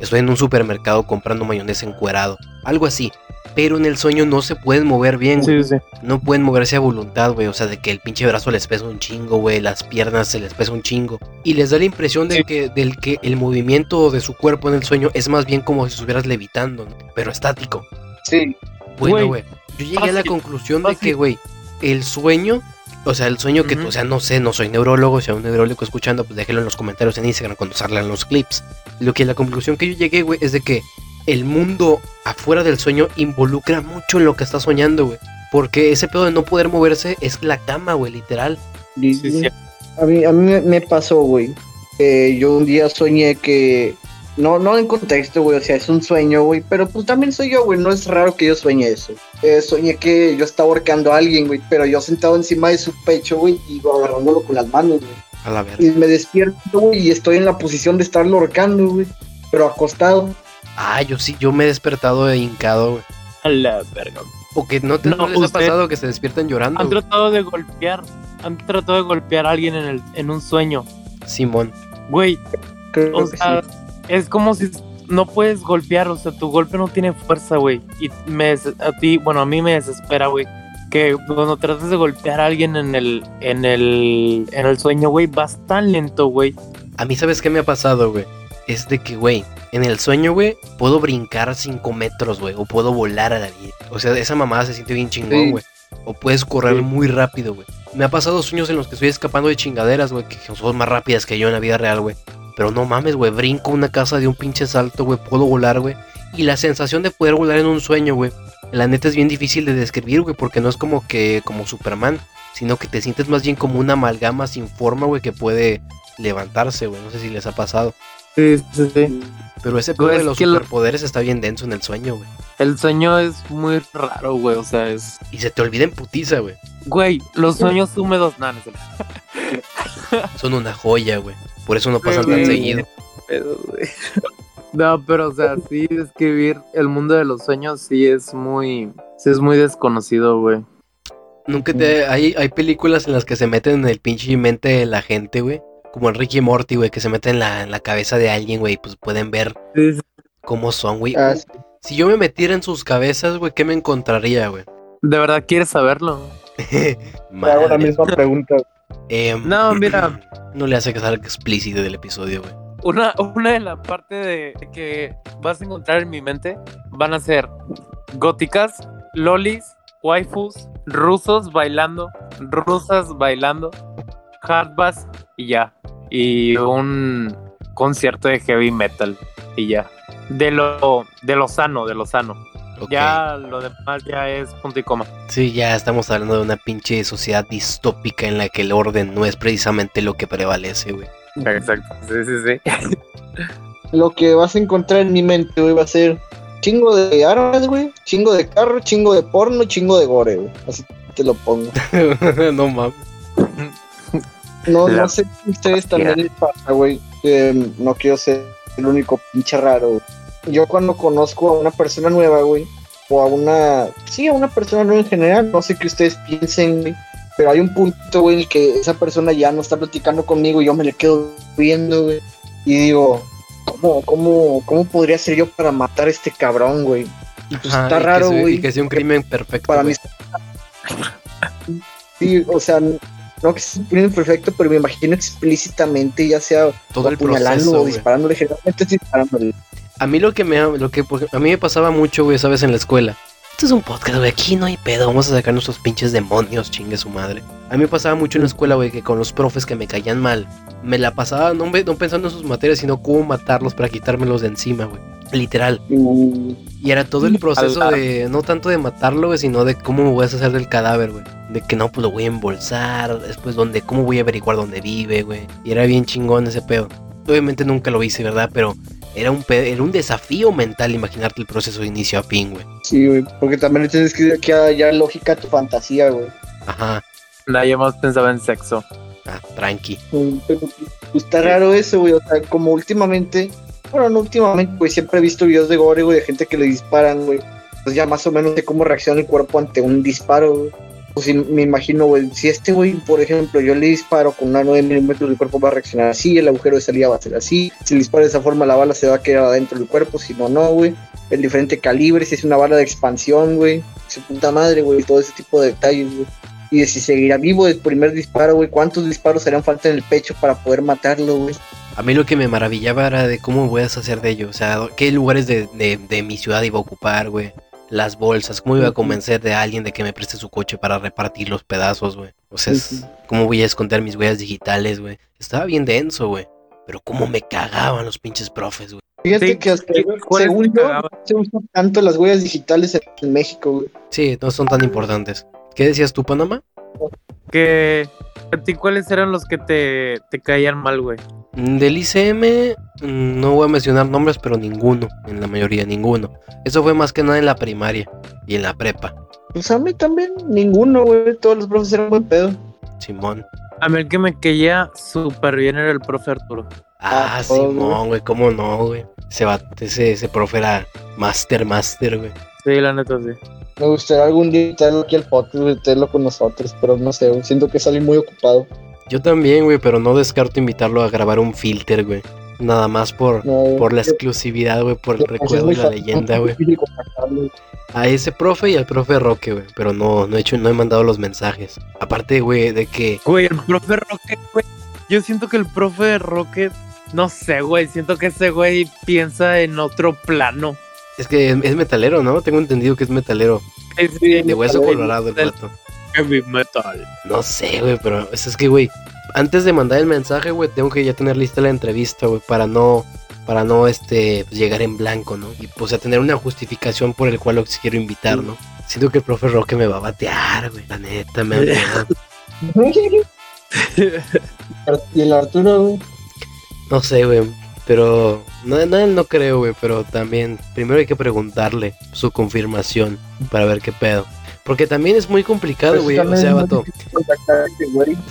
estoy en un supermercado comprando mayonesa encuerado. Algo así. Pero en el sueño no se pueden mover bien, güey. Sí, sí. No pueden moverse a voluntad, güey. O sea, de que el pinche brazo les pesa un chingo, güey. Las piernas se les pesa un chingo. Y les da la impresión de Sí. que, del que el movimiento de su cuerpo en el sueño es más bien como si estuvieras levitando, ¿no? Pero estático. Sí. Bueno, Güey. Yo llegué a la fácil, conclusión de que, güey, el sueño. O sea, el sueño que, Ujú. o sea, no sé, no soy neurólogo, si hay un neurólogo escuchando, pues déjelo en los comentarios en Instagram cuando salgan los clips. Lo que la conclusión que yo llegué, güey, es de que el mundo afuera del sueño involucra mucho en lo que está soñando, güey. Porque ese pedo de no poder moverse es la cama, güey, literal. Sí, sí. A mí, a mí me- me pasó, güey. que yo un día soñé que. No, no en contexto, güey. O sea, es un sueño, güey. Pero pues también soy yo, güey. No es raro que yo sueñe eso. Eh, soñé que yo estaba ahorcando a alguien, güey. Pero yo sentado encima de su pecho, güey. Y agarrándolo con las manos, güey. A la verga. Y me despierto, güey. Y estoy en la posición de estarlo ahorcando, güey. Pero acostado. Ah, yo sí, yo me he despertado de hincado, güey. A la verga. O que no, te, No, no les ha pasado que se despiertan llorando. Han güey? tratado de golpear. Han tratado de golpear a alguien en, el, en un sueño. Simón. Güey, Creo o que sea, sí. Es como si no puedes golpear. O sea, tu golpe no tiene fuerza, güey. Y me, a ti, bueno, a mí me desespera, güey. Que cuando tratas de golpear a alguien en el, en el, en el sueño, güey, vas tan lento, güey. A mí, ¿sabes qué me ha pasado, güey? Es de que, güey, en el sueño, güey, puedo brincar 5 metros, güey. O puedo volar a la vida. O sea, esa mamada se siente bien chingón, Sí. güey. O puedes correr Sí. muy rápido, güey. Me ha pasado sueños en los que estoy escapando de chingaderas, güey, que son más rápidas que yo en la vida real, güey. Pero no mames, güey, brinco una casa de un pinche salto, güey, puedo volar, güey. Y la sensación de poder volar en un sueño, güey, la neta es bien difícil de describir, güey, porque no es como que como Superman, sino que te sientes más bien como una amalgama sin forma, güey, que puede levantarse, güey. No sé si les ha pasado. Sí, sí, sí. Pero ese pedo de los lo- superpoderes está bien denso en el sueño, güey. El sueño es muy raro, güey. O sea, es. Y se te olvida en putiza, güey. Güey, los sueños húmedos, nada, no. Son una joya, güey. Por eso no pasan tan seguido. No, pero o sea, sí describir el mundo de los sueños sí es muy, sí es muy desconocido, güey. Nunca te. Hay, hay películas en las que se meten en el pinche mente de la gente, güey. Como en Ricky y Morty, güey, que se meten en la, en la cabeza de alguien, güey, y pues pueden ver Sí, sí. cómo son, güey. Ah, sí. Si yo me metiera en sus cabezas, güey, ¿qué me encontraría, güey? ¿De verdad quieres saberlo? Te hago la misma pregunta. Em, No, mira. No le hace que salga explícito del episodio, güey. Una, una de las partes de que vas a encontrar en mi mente van a ser góticas, lolis, waifus, rusos bailando, rusas bailando, hardbass y ya. Y un concierto de heavy metal y ya. De lo, de lo sano, de lo sano. Ya lo demás ya es punto y coma. Sí, ya estamos hablando de una pinche sociedad distópica en la que el orden no es precisamente lo que prevalece, güey. Exacto. Sí, sí, sí. Lo que vas a encontrar en mi mente, güey, va a ser chingo de armas, güey, chingo de carro, chingo de porno, chingo de gore, güey. Así te lo pongo. no mames. No, La- no sé si ustedes también les pasa, güey. no quiero ser el único pinche raro. güey. Yo cuando conozco a una persona nueva, güey, o a una, sí, a una persona nueva en general, no sé qué ustedes piensen, güey, pero hay un punto, güey, en el que esa persona ya no está platicando conmigo y yo me le quedo viendo, güey, y digo, ¿cómo, cómo, cómo podría ser yo para matar a este cabrón, güey? Y pues Ajá, está y raro, güey. Y que sea un crimen perfecto. Para mí güey. Sí, o sea, no que sea un crimen perfecto, pero me imagino explícitamente, ya sea Todo el apuñalando proceso, o disparándole, generalmente es disparándole. A mí lo que me lo que a mí me pasaba mucho, güey, sabes, en la escuela. Este es un podcast, güey, aquí no hay pedo, vamos a sacar nuestros pinches demonios, chingue su madre. A mí me pasaba mucho en la escuela, güey, que con los profes que me caían mal, me la pasaba no, pensando en sus materias, sino cómo matarlos para quitármelos de encima, güey. Literal. Mm, Y era todo el proceso de, no tanto de matarlo, güey, sino de cómo me voy a deshacer del cadáver, güey. De que no, pues lo voy a embolsar, después donde, cómo voy a averiguar dónde vive, güey. Y era bien chingón ese pedo. Obviamente nunca lo hice, ¿verdad? Pero era un, era un desafío mental imaginarte el proceso de inicio a fin, güey. Sí, güey, porque también le tienes que que hallar lógica a tu fantasía, güey. Ajá, Nadie más pensaba en sexo. ah, tranqui. Mm, Pero pues, está raro eso, güey, o sea, como últimamente, bueno, no últimamente, güey, siempre he visto videos de gore, güey, de gente que le disparan, güey. Pues ya más o menos sé cómo reacciona el cuerpo ante un disparo, güey. Pues me imagino, güey, si este güey, por ejemplo, yo le disparo con una 9 milímetros, el cuerpo va a reaccionar así, el agujero de salida va a ser así, si le disparo de esa forma, la bala se va a quedar adentro del cuerpo, si no, no, güey. El diferente calibre, si es una bala de expansión, güey, su puta madre, güey, todo ese tipo de detalles, güey. Y de si seguirá vivo del primer disparo, güey, cuántos disparos harían falta en el pecho para poder matarlo, güey. A mí lo que me maravillaba era de cómo voy a deshacer de ello. O sea, qué lugares de mi ciudad iba a ocupar, güey. Las bolsas, cómo iba a convencer de alguien de que me preste su coche para repartir los pedazos, güey. O sea, es- cómo voy a esconder mis huellas digitales, güey. Estaba bien denso, güey. Pero cómo me cagaban los pinches profes, güey. Fíjate Sí, que hasta, ¿qué- cuáles según yo, no se usan tanto las huellas digitales en México, güey. Sí, no son tan importantes. ¿Qué decías tú, Panamá? Que a ti cuáles eran los que te, te caían mal, güey. Del ICM, mm, no voy a mencionar nombres, pero ninguno, en la mayoría, ninguno. Eso fue más que nada en la primaria y en la prepa. Pues a mí también, ninguno, güey. Todos los profes eran buen pedo. Simón. A mí el que me caía súper bien era el profe Arturo. Ah, Ah, Simón, güey, cómo no, güey. Ese, va- ese, ese profe era master, master, güey. Sí, la neta, sí. Me gustaría algún día invitarlo aquí al podcast, güey, tenerlo con nosotros, pero no sé, güey, siento que es alguien muy ocupado. Yo también, güey, pero no descarto invitarlo a grabar un filter, güey. Nada más por, No, por la exclusividad, güey, por el recuerdo y la leyenda, güey. A ese profe y al profe Roque, güey. Pero no, no he hecho, no he mandado los mensajes. Aparte, güey, de que. Güey, el profe Roque, güey. Yo siento que el profe Roque, no sé, güey. Siento que ese güey piensa en otro plano. Es que es, es metalero, ¿no? Tengo entendido que es metalero. Sí, sí, De hueso metalero, colorado el rato. Heavy metal. No sé, güey, pero es, es que, güey, antes de mandar el mensaje, güey, tengo que ya tener lista la entrevista, güey, para no, para no, este, pues, llegar en blanco, ¿no? Y, pues, a tener una justificación por el cual los quiero invitar, ¿no? Siento que el profe Roque me va a batear, güey, la neta, me da miedo. y el Arturo, güey. No sé, güey, pero, no, no, no creo, güey, pero también, primero hay que preguntarle su confirmación para ver qué pedo. Porque también es muy complicado, Pues güey, o sea, vato.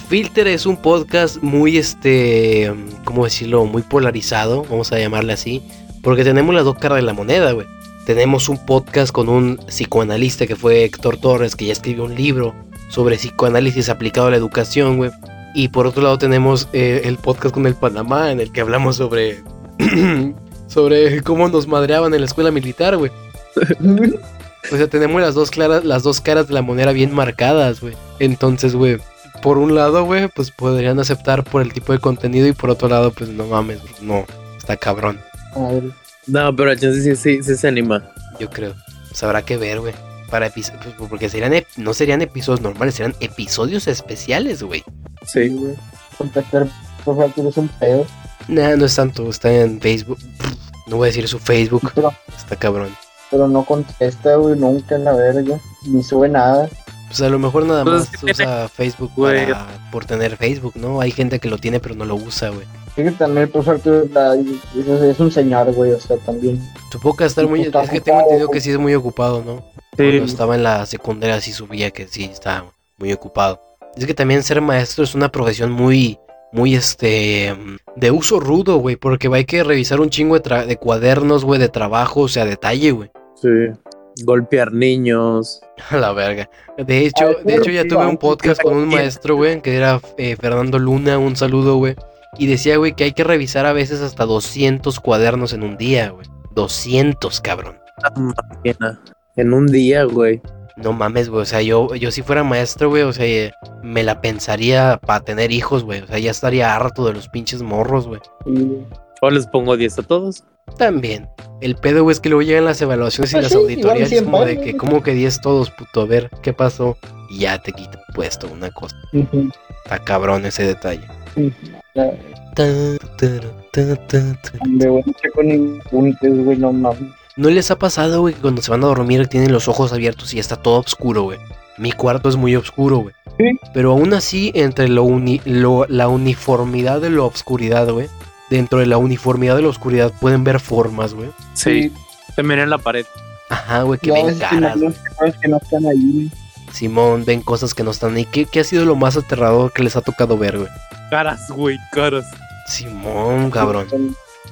Filter es un podcast muy, este, ¿cómo decirlo? Muy polarizado, vamos a llamarle así, porque tenemos las dos caras de la moneda, güey. Tenemos un podcast con un psicoanalista que fue Héctor Torres, que ya escribió un libro sobre psicoanálisis aplicado a la educación, güey. Y por otro lado tenemos eh, el podcast con el Panamá, en el que hablamos sobre, sobre cómo nos madreaban en la escuela militar, güey. O sea, tenemos las dos claras, las dos caras de la moneda bien marcadas, güey. Entonces, güey, por un lado, güey, pues podrían aceptar por el tipo de contenido y por otro lado, pues no mames, no, está cabrón, A ver, No, pero chance sí, sí, sí se anima. yo creo. Pues habrá que ver, güey. Para episodios, porque serían, ep- no serían episodios normales, serían episodios especiales, güey. Sí. güey. Contactar profe Arturo es un pedo. Nah, no es tanto, está en Facebook. No voy a decir su Facebook, Pero, está cabrón. Pero no contesta, güey, nunca en la verga. Ni sube nada. Pues a lo mejor nada Pues más que usa Facebook güey. para- por tener Facebook, ¿no? Hay gente que lo tiene pero no lo usa, güey. Fíjate, también el profe Arturo es, un señor, güey, o sea, también. Supongo que estar muy... Es que tengo entendido que sí es muy ocupado, ¿no? Sí. Cuando estaba en la secundaria sí subía que sí estaba muy ocupado. Es que también ser maestro es una profesión muy, muy este, de uso rudo, güey, porque hay que revisar un chingo de, tra- de cuadernos, güey, de trabajo, o sea, detalle, güey. Sí. Golpear niños. A la verga. De hecho, de hecho ya tuve un podcast con un maestro, güey, que era eh, Fernando Luna, un saludo, güey. Y decía, güey, que hay que revisar a veces hasta 200 cuadernos en un día, güey. 200, cabrón. Máquina. En un día, güey. No mames, güey. O sea, yo, yo si fuera maestro, güey, o sea, eh, me la pensaría para tener hijos, güey. O sea, ya estaría harto de los pinches morros, güey. Y, O les pongo 10 a todos. También. El pedo, güey, es que luego llegan las evaluaciones y Ah, las sí, auditorías. es como de que, como que 10 todos, puto? A ver, ¿qué pasó? Y ya te quita puesto una cosa. Está cabrón ese detalle. güey, no checo ni puntos, güey, no mames. ¿No les ha pasado, güey, que cuando se van a dormir tienen los ojos abiertos y está todo oscuro, güey? Mi cuarto es muy oscuro, güey. Sí. Pero aún así, entre lo uni- lo- la uniformidad de la obscuridad, güey, dentro de la uniformidad de la oscuridad pueden ver formas, güey. Sí. También en la pared. Ajá, güey, que ven caras. imagino que cosas que no están ahí, güey. Simón, ven cosas que no están ahí. ¿Qué, qué ha sido lo más aterrador que les ha tocado ver, güey? Caras, güey, caras. Simón, cabrón.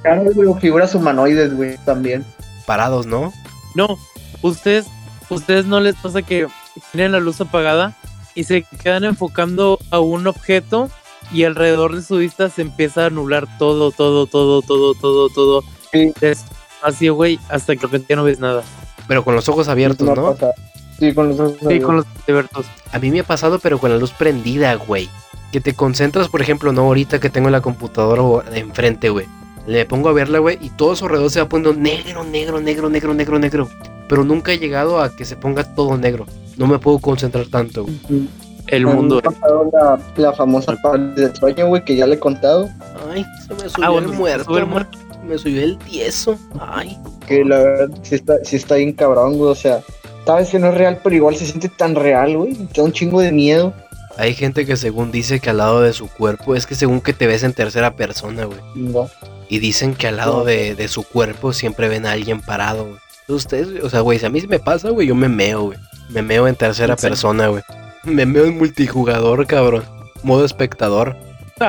Caras, güey, o figuras humanoides, güey, también. Parados, ¿no? No, ustedes, ustedes no les pasa que tienen la luz apagada y se quedan enfocando a un objeto y alrededor de su vista se empieza a nublar todo, todo, todo, todo, todo, todo. Sí. Es así, güey, hasta que de repente ya no ves nada. Pero con los ojos abiertos, ¿no? pasa. Sí, con los ojos Sí, con los abiertos. A mí me ha pasado, pero con la luz prendida, güey. Que te concentras, por ejemplo, no ahorita que tengo la computadora enfrente, güey. Le pongo a verla, güey, y todo su alrededor se va poniendo negro, negro, negro, negro, negro, negro. Pero nunca he llegado a que se ponga todo negro. No me puedo concentrar tanto, güey. El mundo. me ha pasado la, la famosa parálisis del sueño, güey, que ya le he contado. Ay, se me subió Ah, bueno, el muerto, el muerto. Me subió el tieso. Ay. Que la verdad sí está, sí está bien cabrón, güey. O sea, sabes que no es real, pero igual se siente tan real, güey. Te da un chingo de miedo. Hay gente que según dice que al lado de su cuerpo, es que según que te ves en tercera persona, güey. No. Y dicen que al lado de, de su cuerpo siempre ven a alguien parado, güey. Ustedes, o sea, güey, si a mí me pasa, güey, yo me meo, güey. Me meo en tercera persona, güey. Me meo en multijugador, cabrón. Modo espectador.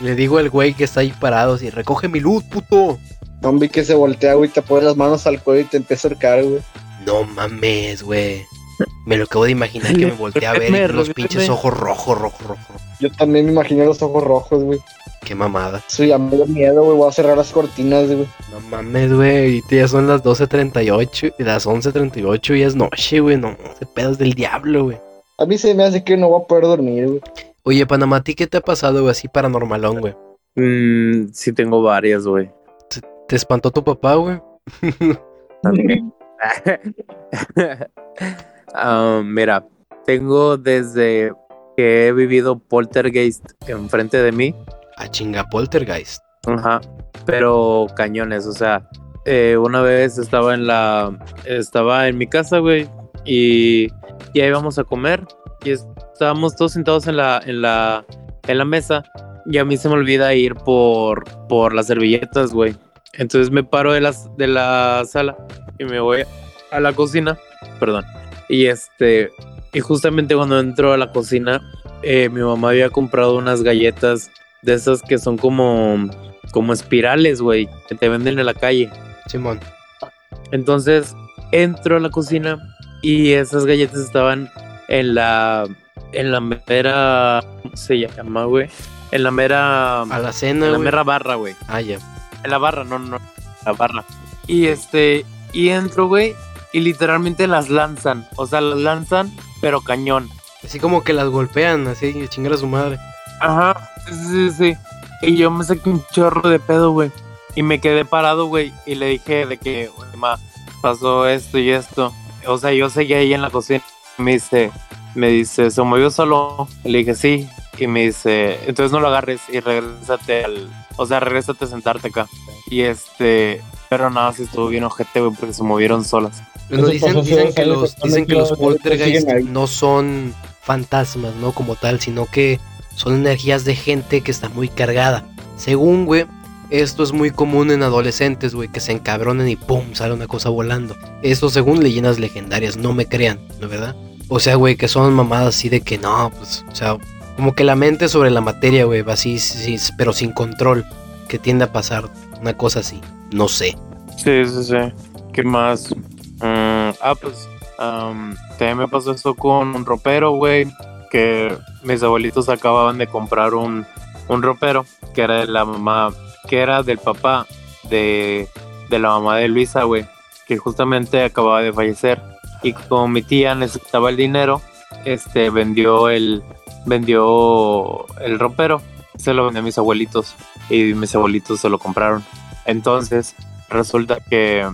Le digo al güey que está ahí parado, si recoge mi luz, puto. No vi que se voltea, güey, te pone las manos al cuello y te empieza a ahorcar, güey. No mames, güey. Me lo acabo de imaginar que me voltea a ver y los pinches ojos rojos, rojos, rojos. Yo también me imaginé los ojos rojos, güey. Qué mamada. Eso ya me da miedo, güey. Voy a cerrar las cortinas, güey. No mames, güey. Y ya son las 12.38 y las 11.38 y es noche, güey. No, ese pedo es del diablo, güey. A mí se me hace que no voy a poder dormir, güey. Oye, Panamá, ¿a ti qué te ha pasado, güey? Así paranormalón, güey. Mm, sí tengo varias, güey. ¿Te espantó tu papá, güey? Ah, mira, tengo desde que he vivido poltergeist enfrente de mí. A chinga poltergeist. Ajá. Pero cañones, o sea, eh, una vez estaba en la. Estaba en mi casa, güey. Y ya íbamos a comer. Y estábamos todos sentados en la, en la, en la mesa. Y a mí se me olvida ir por, por las servilletas, güey. Entonces me paro de, las, de la sala y me voy a la cocina. Perdón. Y este. Y justamente cuando entro a la cocina, eh, mi mamá había comprado unas galletas de esas que son como. como espirales, güey. Que te venden en la calle. Simón. Entonces entro a la cocina y esas galletas estaban en la. en la mera. ¿Cómo se llama, güey? En la mera. A la cena, en la mera barra, güey. Ah, ya. En la barra, no, no, la barra. Y este, y entro, güey, y literalmente las lanzan. O sea, las lanzan, pero cañón. Así como que las golpean, así, chingar a su madre. Ajá, sí, sí, sí. Y yo me saqué un chorro de pedo, güey. Y me quedé parado, güey. Y le dije de que, güey, ma, pasó esto y esto. O sea, yo seguía ahí en la cocina. Me dice, me dice, ¿se movió solo? Y le dije, sí. Y me dice, entonces no lo agarres y regrésate al. O sea, regrésate a sentarte acá. Y este. Pero nada, sí estuvo bien ojete, güey, porque se movieron solas. Dicen, que los, dicen que los poltergeist no son fantasmas, ¿no? Como tal, sino que son energías de gente que está muy cargada. Según, güey, esto es muy común en adolescentes, güey, que se encabronen y ¡pum! sale una cosa volando. Esto según leyendas legendarias, no me crean, ¿no verdad? O sea, güey, que son mamadas así de que no, pues, o sea, como que la mente sobre la materia, güey, así, sí, pero sin control, que tiende a pasar una cosa así, no sé. Sí, sí, sí. ¿Qué más? Mm, ah, pues am, también me pasó esto con un ropero, güey. Que mis abuelitos acababan de comprar un, un ropero que era de la mamá, que era del papá de, de la mamá de Luisa, güey. Que justamente acababa de fallecer. Y como mi tía necesitaba el dinero, este vendió el vendió el ropero. Se lo vendió a mis abuelitos. Y mis abuelitos se lo compraron. Entonces, resulta que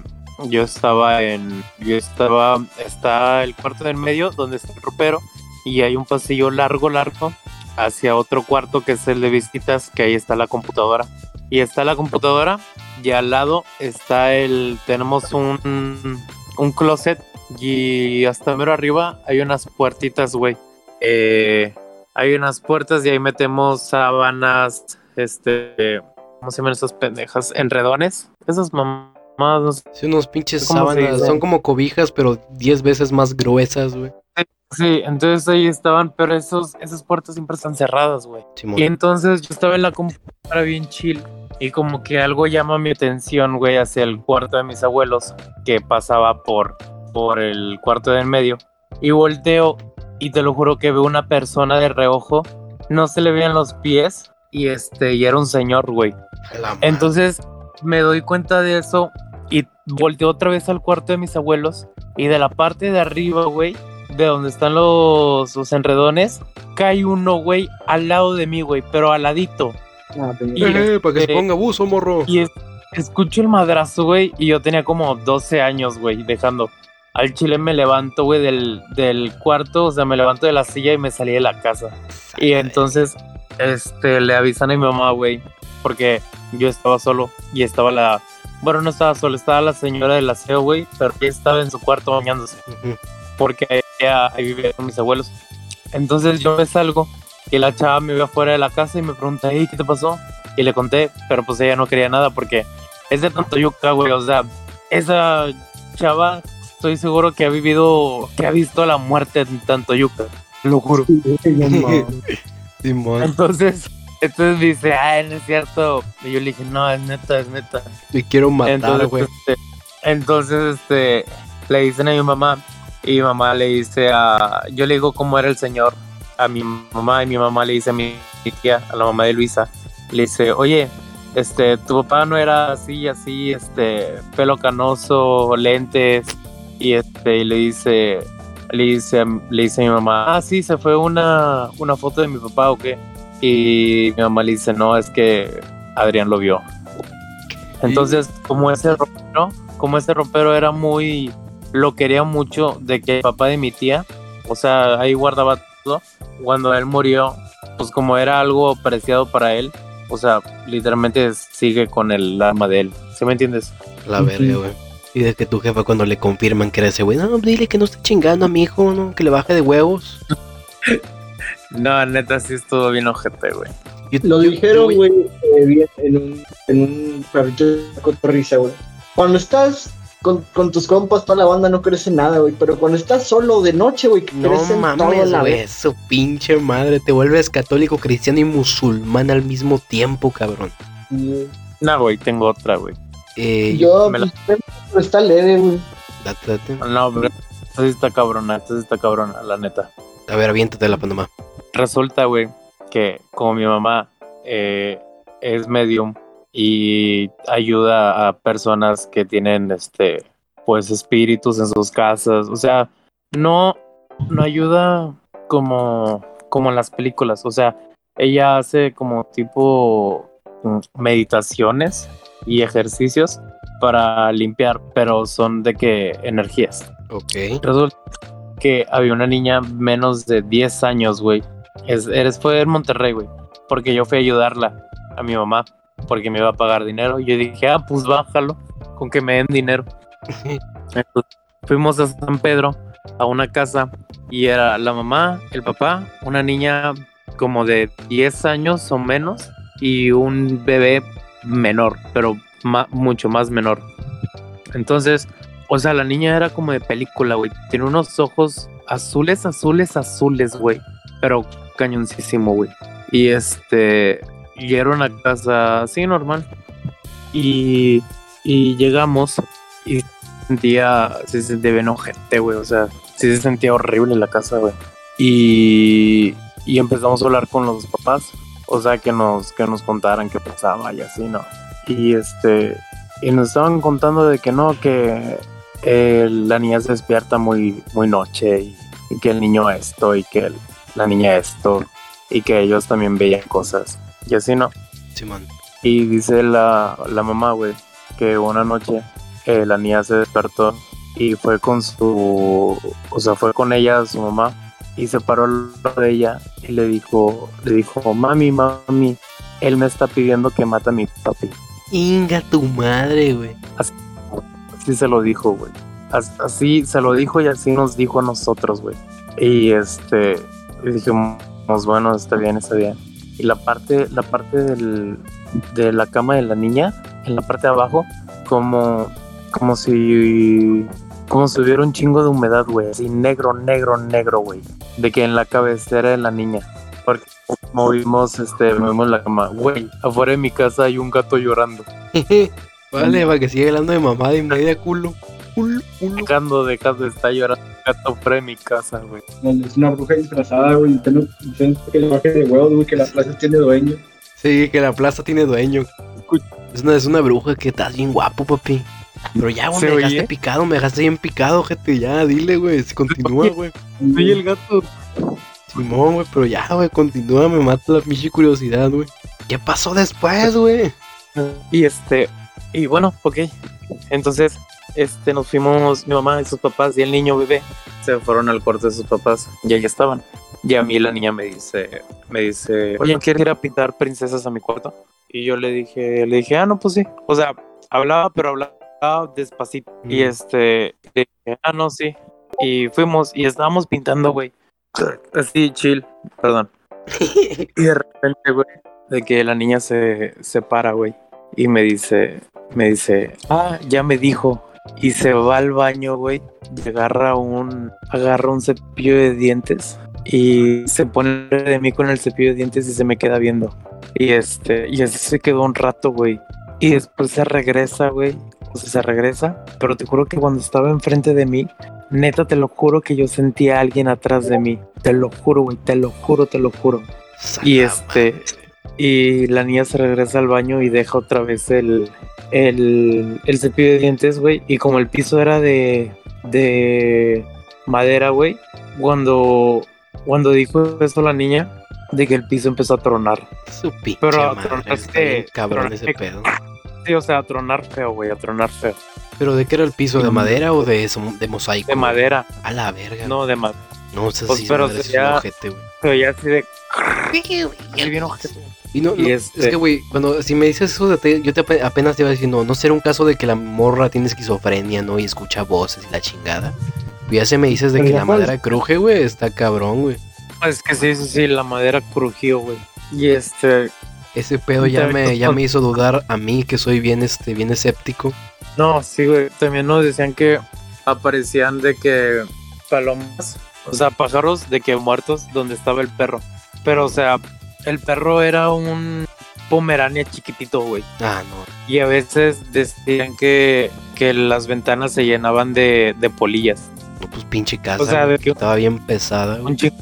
yo estaba en yo estaba está el cuarto del medio donde está el ropero y hay un pasillo largo largo hacia otro cuarto que es el de visitas que ahí está la computadora y está la computadora y al lado está el tenemos un un closet y hasta mero arriba hay unas puertitas güey Eh, hay unas puertas y ahí metemos sábanas este ¿cómo se llaman esas pendejas? enredones esas mamadas no sé Sí, unos pinches ¿Cómo se sábanas, son como cobijas, pero 10 veces más gruesas, güey. Sí, entonces ahí estaban, pero esos, esas puertas siempre están cerradas, güey. Y entonces yo estaba en la computadora bien chill y como que algo llama mi atención, güey, hacia el cuarto de mis abuelos que pasaba por, por el cuarto del medio. Y volteo y te lo juro que veo una persona de reojo, no se le veían los pies y este, y era un señor, güey. Entonces me doy cuenta de eso y volteo otra vez al cuarto de mis abuelos y de la parte de arriba, güey, de donde están los, los enredones, cae uno, güey, al lado de mí, güey, pero al ladito. Y, Eh, para que se este, ponga buzo, morro. y es- escucho el madrazo, güey, y yo tenía como 12 años, güey, dejando. Al chile me levanto, güey, del, del cuarto, o sea, me levanto de la silla y me salí de la casa. Y entonces, este, le avisan a mi mamá, güey, porque yo estaba solo y estaba la... Bueno, no estaba solo, estaba la señora del aseo, güey, pero ella estaba en su cuarto bañándose. Porque vivía, ahí vivía con mis abuelos. Entonces yo me salgo y la chava me ve afuera de la casa y me pregunta, hey, ¿qué te pasó? Y le conté, pero pues ella no quería nada porque es de Tantoyuca, güey. O sea, esa chava, estoy seguro que ha vivido, que ha visto la muerte en Tantoyuca. Lo juro. Entonces, entonces dice, ay, no es cierto. Y yo le dije, no, es neta, es neta. te quiero matar, Entonces, güey. este, entonces, este, le dicen a mi mamá y mi mamá le dice a, yo le digo cómo era el señor a mi mamá y mi mamá le dice a mi tía, a la mamá de Luisa, le dice, oye, este, tu papá no era así, así, este, pelo canoso, lentes y este, y le dice, le dice, le dice a mi mamá, ah, sí, se fue una, una foto de mi papá o qué, y mi mamá le dice, no, es que Adrián lo vio. Entonces, como ese ropero, como ese ropero era muy, lo quería mucho de que el papá de mi tía, o sea, ahí guardaba todo. Cuando él murió, pues como era algo preciado para él, o sea, literalmente sigue con el alma de él. ¿Sí me entiendes? La verga, güey. Y de que tu jefa cuando le confirman que era ese güey, no, dile que no esté chingando a mi hijo, no, que le baje de huevos. No, neta, sí estuvo bien ojete, güey. Yo- Lo yo- dijeron, güey, eh, bien en un, en un cotorriza, güey. Cuando estás con, con tus compas, toda la banda no crece nada, güey. Pero cuando estás solo de noche, güey, que No crecen toda mames, la güey, vez. eso pinche madre, te vuelves católico, cristiano y musulmán al mismo tiempo, cabrón. No, güey, tengo otra, güey. Eh, Yo, me la- pues, pero está leve, güey. date, date. No, pero esta sí está cabrona, esta sí está cabrona, la neta. A ver, aviéntate la Panamá. Resulta, güey, que como mi mamá eh, es medium y ayuda a personas que tienen, este, pues, espíritus en sus casas. O sea, no, no ayuda como, como en las películas. O sea, ella hace como tipo mm, meditaciones y ejercicios para limpiar, pero son de que energías. Ok. Resulta que había una niña menos de 10 años, güey. Es, eres, fue en Monterrey, güey. Porque yo fui a ayudarla a mi mamá. Porque me iba a pagar dinero. Y yo dije, ah, pues bájalo. Con que me den dinero. Entonces, fuimos a San Pedro, a una casa. Y era la mamá, el papá, una niña como de 10 años o menos. Y un bebé menor, pero ma- mucho más menor. Entonces, o sea, la niña era como de película, güey. Tiene unos ojos azules, azules, azules, güey. Pero cañoncísimo, güey. Y este. Y una casa así normal. Y. Y llegamos. Y sentía. Se sentía bien ojete, güey. O sea, sí se sentía horrible la casa, güey. Y. Y empezamos a hablar con los papás. O sea, que nos, que nos contaran qué pasaba y así, ¿no? Y este. Y nos estaban contando de que no, que eh, la niña se despierta muy, muy noche y, y que el niño esto y que el- la niña esto y que ellos también veían cosas y así no. Simón. Y dice la, la mamá, güey, que una noche eh, la niña se despertó y fue con su, o sea, fue con ella, su mamá, y se paró al lado de ella y le dijo, le dijo, mami, mami, él me está pidiendo que mate a mi papi. Inga tu madre, güey. Así se lo dijo, güey. As- Así se lo dijo y así nos dijo a nosotros, güey. Y este, dijimos, bueno, está bien, está bien. Y la parte, la parte del, de la cama de la niña, en la parte de abajo, como, como si, como si hubiera un chingo de humedad, güey. Así negro, negro, negro, güey. De que en la cabecera de la niña. Porque movimos, este, movimos la cama. Güey, afuera de mi casa hay un gato llorando. vale, para que siga hablando de mamá de media culo. Culo, culo. Dejando, de estar llorando el gato fuera de mi casa, güey. Es una bruja disfrazada, güey. Diciendo que le baje de huevos, güey, que la plaza tiene dueño. Sí, que la plaza tiene dueño. Es una, es una bruja que estás bien guapo, papi. Pero ya, güey, ¿Se me dejaste oye? picado, me dejaste bien picado, gente. Ya, dile, güey. si Continúa, güey. Soy el gato. Simón, güey, pero ya, güey, continúa, me mata la pinche curiosidad, güey. ¿Qué pasó después, güey? Y este, y bueno, ok. Entonces, este, nos fuimos, mi mamá y sus papás y el niño bebé se fueron al cuarto de sus papás y ahí estaban. Y a mí la niña me dice, me dice, oye, ¿quieres ir a pintar princesas a mi cuarto? Y yo le dije, le dije, ah, no, pues sí. O sea, hablaba, pero hablaba despacito. Y este, dije, ah, no, sí. Y fuimos y estábamos pintando, güey. Así, chill, perdón. Y de repente, güey, de que la niña se, se para, güey. Y me dice, me dice, ah, ya me dijo. Y se va al baño, güey. Y agarra un, agarra un cepillo de dientes. Y se pone de mí con el cepillo de dientes y se me queda viendo. Y este, y así se quedó un rato, güey. Y después se regresa, güey. Sea, se regresa. Pero te juro que cuando estaba enfrente de mí, neta, te lo juro que yo sentía a alguien atrás de mí. Te lo juro, güey. Te lo juro, te lo juro. Y este, y la niña se regresa al baño y deja otra vez el, el, el cepillo de dientes, güey. Y como el piso era de, de madera, güey, cuando, cuando dijo eso la niña, de que el piso empezó a tronar. Su pinche Pero madre, tronar que- cabrón tronar ese pedo. Sí, o sea, a tronar feo, güey, a tronar feo. ¿Pero de qué era el piso? ¿De madera o de, eso- de mosaico? De madera, A la verga. no de madera. No, eso Pues, sí, pero madre, es un ojete, güey. Pero ya así de. Así bien ojete. Y no, Y no, este- es que, güey, cuando si me dices eso de te- yo te ape- apenas te iba a decir, no, no será un caso de que la morra tiene esquizofrenia, ¿no? Y escucha voces y la chingada. Y ya se me dices de que la cuál- madera cruje, güey, está cabrón, güey. Es que sí, sí, sí, la madera crujió, güey. Y este. Ese pedo ya me, ya me hizo dudar a mí, que soy bien, este, bien escéptico. No, sí, güey. También nos decían que aparecían de que palomas, o sea, pájaros de que muertos donde estaba el perro. Pero, o sea, el perro era un pomerania chiquitito, güey. Ah, no. Y a veces decían que, que las ventanas se llenaban de, de polillas. No, pues pinche casa. O sea, de que- estaba bien pesada, güey. Un chico.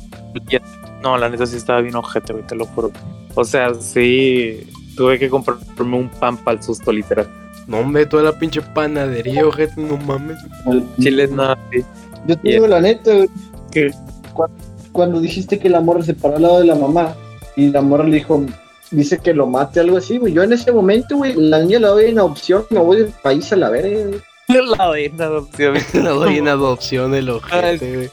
No, la neta sí estaba bien ojete, güey, te lo juro. O sea, sí. Tuve que comprarme un pan para el susto, literal. No, hombre, toda la pinche panadería, ojete, no mames. Chile, nada, sí. Yo te digo la neta, güey, ¿Qué? cuando dijiste que la morra se paró al lado de la mamá y la morra le dijo, dice que lo mate, algo así, güey. Yo en ese momento, güey, la niña la doy en adopción, me voy del país a la verga, güey. La de adopción. La doy en adopción el ojete, güey.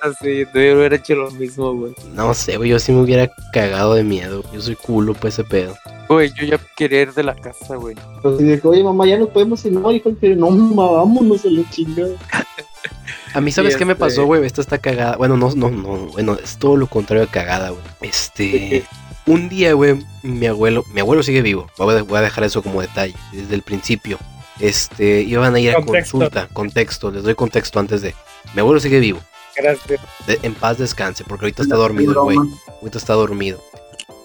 Así, te hubiera hecho lo mismo, güey. No sé, güey, yo sí me hubiera cagado de miedo. Yo soy culo para ese pedo. Güey, yo ya quería ir de la casa, güey. Entonces dije, oye, mamá, ya nos podemos ir. No, dijo que no, mamá, vámonos a la chingada. A mí, ¿sabes qué me este- pasó, güey? Esta está cagada. Bueno, no, no, no. Bueno, es todo lo contrario de cagada, güey. Este. Un día, güey, mi abuelo. Mi abuelo sigue vivo. Voy a, voy a dejar eso como detalle. Desde el principio. Este. Iban a ir a consulta. Contexto. Les doy contexto antes de. Mi abuelo sigue vivo. Gracias. De- en paz descanse, porque ahorita está dormido el güey. Ahorita está dormido.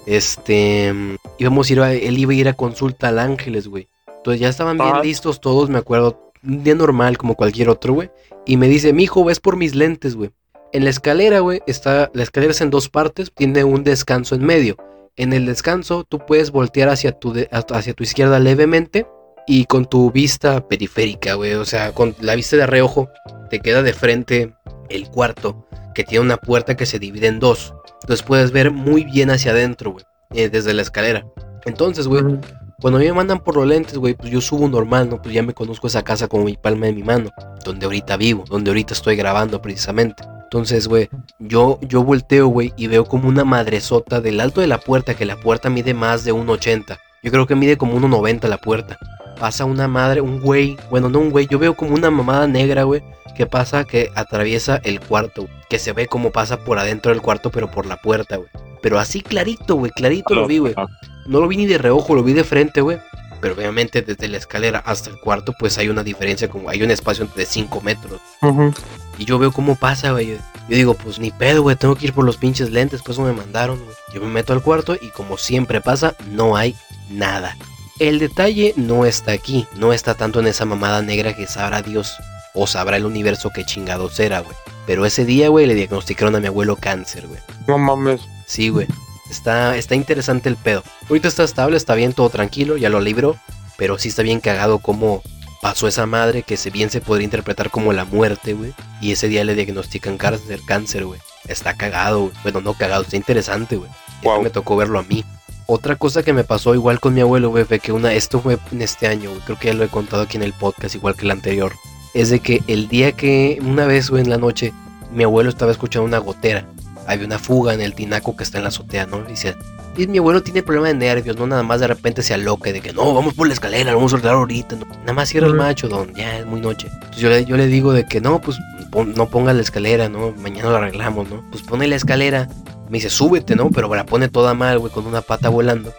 Este. mm, Íbamos a ir a. Él iba a ir a consulta al Ángeles, güey. Entonces ya estaban bien Ajá. listos todos, me acuerdo. Un día normal, como cualquier otro, güey. Y me dice, mijo, ves por mis lentes, güey. En la escalera, güey, está. La escalera es en dos partes, tiene un descanso en medio. En el descanso, tú puedes voltear hacia tu, de- hacia tu izquierda levemente. Y con tu vista periférica, güey. O sea, con la vista de reojo, te queda de frente el cuarto. Que tiene una puerta que se divide en dos. Entonces puedes ver muy bien hacia adentro, güey. eh, desde la escalera. Entonces, güey, cuando a mí me mandan por los lentes, güey, pues yo subo normal, ¿no? Pues ya me conozco esa casa como mi palma de mi mano. Donde ahorita vivo, donde ahorita estoy grabando precisamente. Entonces, güey, yo, yo volteo, güey, y veo como una madresota del alto de la puerta, que la puerta mide más de 1,80. Yo creo que mide como 1,90 la puerta. Pasa una madre, un güey, bueno, no un güey, yo veo como una mamada negra, güey, que pasa, que atraviesa el cuarto, que se ve como pasa por adentro del cuarto, pero por la puerta, güey. Pero así clarito, güey, clarito lo vi, güey. No lo vi ni de reojo, lo vi de frente, güey. Pero obviamente desde la escalera hasta el cuarto, pues hay una diferencia, como hay un espacio de 5 metros. Y yo veo cómo pasa, güey. Yo digo, pues ni pedo, güey, tengo que ir por los pinches lentes, pues eso me mandaron, güey. Yo me meto al cuarto y como siempre pasa, no hay nada. El detalle no está aquí, no está tanto en esa mamada negra que sabrá Dios o sabrá el universo qué chingados era, güey. Pero ese día, güey, le diagnosticaron a mi abuelo cáncer, güey. No mames. Sí, güey. Está, está interesante el pedo. Ahorita está estable, está bien, todo tranquilo, ya lo libró. Pero sí está bien cagado cómo pasó esa madre que se bien se podría interpretar como la muerte, güey. Y ese día le diagnostican cáncer, cáncer, güey. Está cagado, güey. Bueno, no cagado, está interesante, güey. Guau. Me tocó verlo a mí. Otra cosa que me pasó igual con mi abuelo, güey, fue que una, esto fue en este año, güey. Creo que ya lo he contado aquí en el podcast, igual que el anterior. Es de que el día que, una vez, güey, en la noche, mi abuelo estaba escuchando una gotera había una fuga en el tinaco que está en la azotea, ¿no? Y dice, y mi abuelo tiene problema de nervios, ¿no? Nada más de repente se aloca de que no, vamos por la escalera, lo vamos a soltar ahorita, ¿no? Nada más cierra el macho, don, ya es muy noche. Entonces yo le, yo le digo de que no, pues pon- no pongas la escalera, ¿no? Mañana lo arreglamos, ¿no? Pues pone la escalera. Me dice, súbete, ¿no? Pero la pone toda mal, güey, con una pata volando.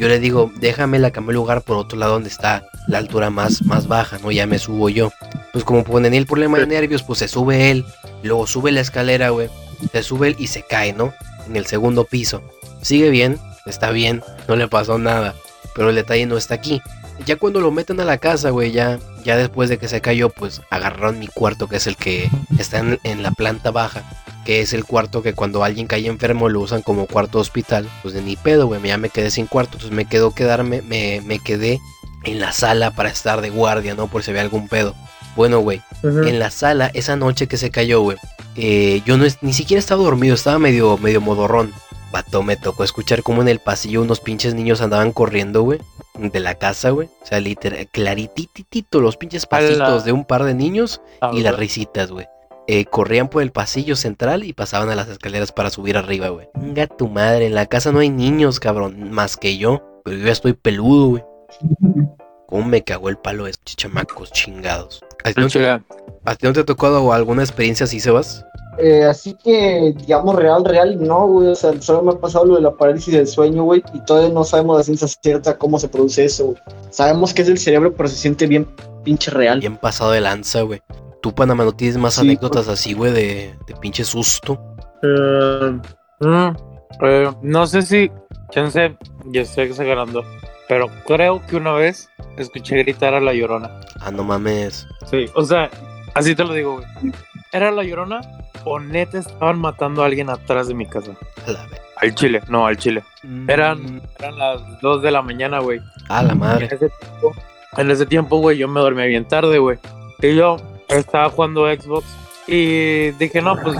Yo le digo, déjame la cambié lugar por otro lado donde está la altura más, más baja, ¿no? Ya me subo yo. Pues como tenía el problema de nervios, pues se sube él. Luego sube la escalera, güey. Se sube él y se cae, ¿no? En el segundo piso. Sigue bien, está bien, no le pasó nada. Pero el detalle no está aquí. Ya cuando lo meten a la casa, güey, ya, ya después de que se cayó, pues agarraron mi cuarto, que es el que está en, en la planta baja. Que es el cuarto que cuando alguien cae enfermo lo usan como cuarto hospital. Pues de ni pedo, güey, ya me quedé sin cuarto. Entonces me quedó quedarme, me, me quedé en la sala para estar de guardia, ¿no? Por si había algún pedo. Bueno, güey, en la sala, esa noche que se cayó, güey, eh, yo no es- ni siquiera estaba dormido, estaba medio, medio modorrón. Vato, me tocó escuchar como en el pasillo unos pinches niños andaban corriendo, güey, de la casa, güey. O sea, literal, clarititito, los pinches pasitos de un par de niños Ah, y las risitas, güey. Eh, corrían por el pasillo central y pasaban a las escaleras para subir arriba, güey. Venga tu madre, en la casa no hay niños, cabrón, más que yo. Pero yo ya estoy peludo, güey. ¿Cómo me cagó el palo de estos chamacos chingados? ¿A ti no te, Chile, a ti no te ha tocado alguna experiencia así, Sebas? Eh, así que, digamos, real, real, no, güey. O sea, solo me ha pasado lo de la parálisis del sueño, güey. Y todavía no sabemos a ciencia cierta cómo se produce eso, güey. Sabemos que es del cerebro, pero se siente bien pinche real. Bien pasado de lanza, güey. Tú, Panamá, ¿no tienes más Sí, anécdotas así, güey, de, de pinche susto? Eh, mm, eh, no sé si, chance, ya estoy exagerando, pero creo que una vez escuché gritar a la llorona. Ah, no mames. Sí, o sea, así te lo digo, güey. ¿Era la llorona o neta estaban matando a alguien atrás de mi casa? A la Al chile, no, al chile. Mm, Eran, eran las 2 de la mañana, güey. A la En madre. ese tiempo, en ese tiempo, güey, yo me dormía bien tarde, güey. Y yo estaba jugando Xbox y dije, no, pues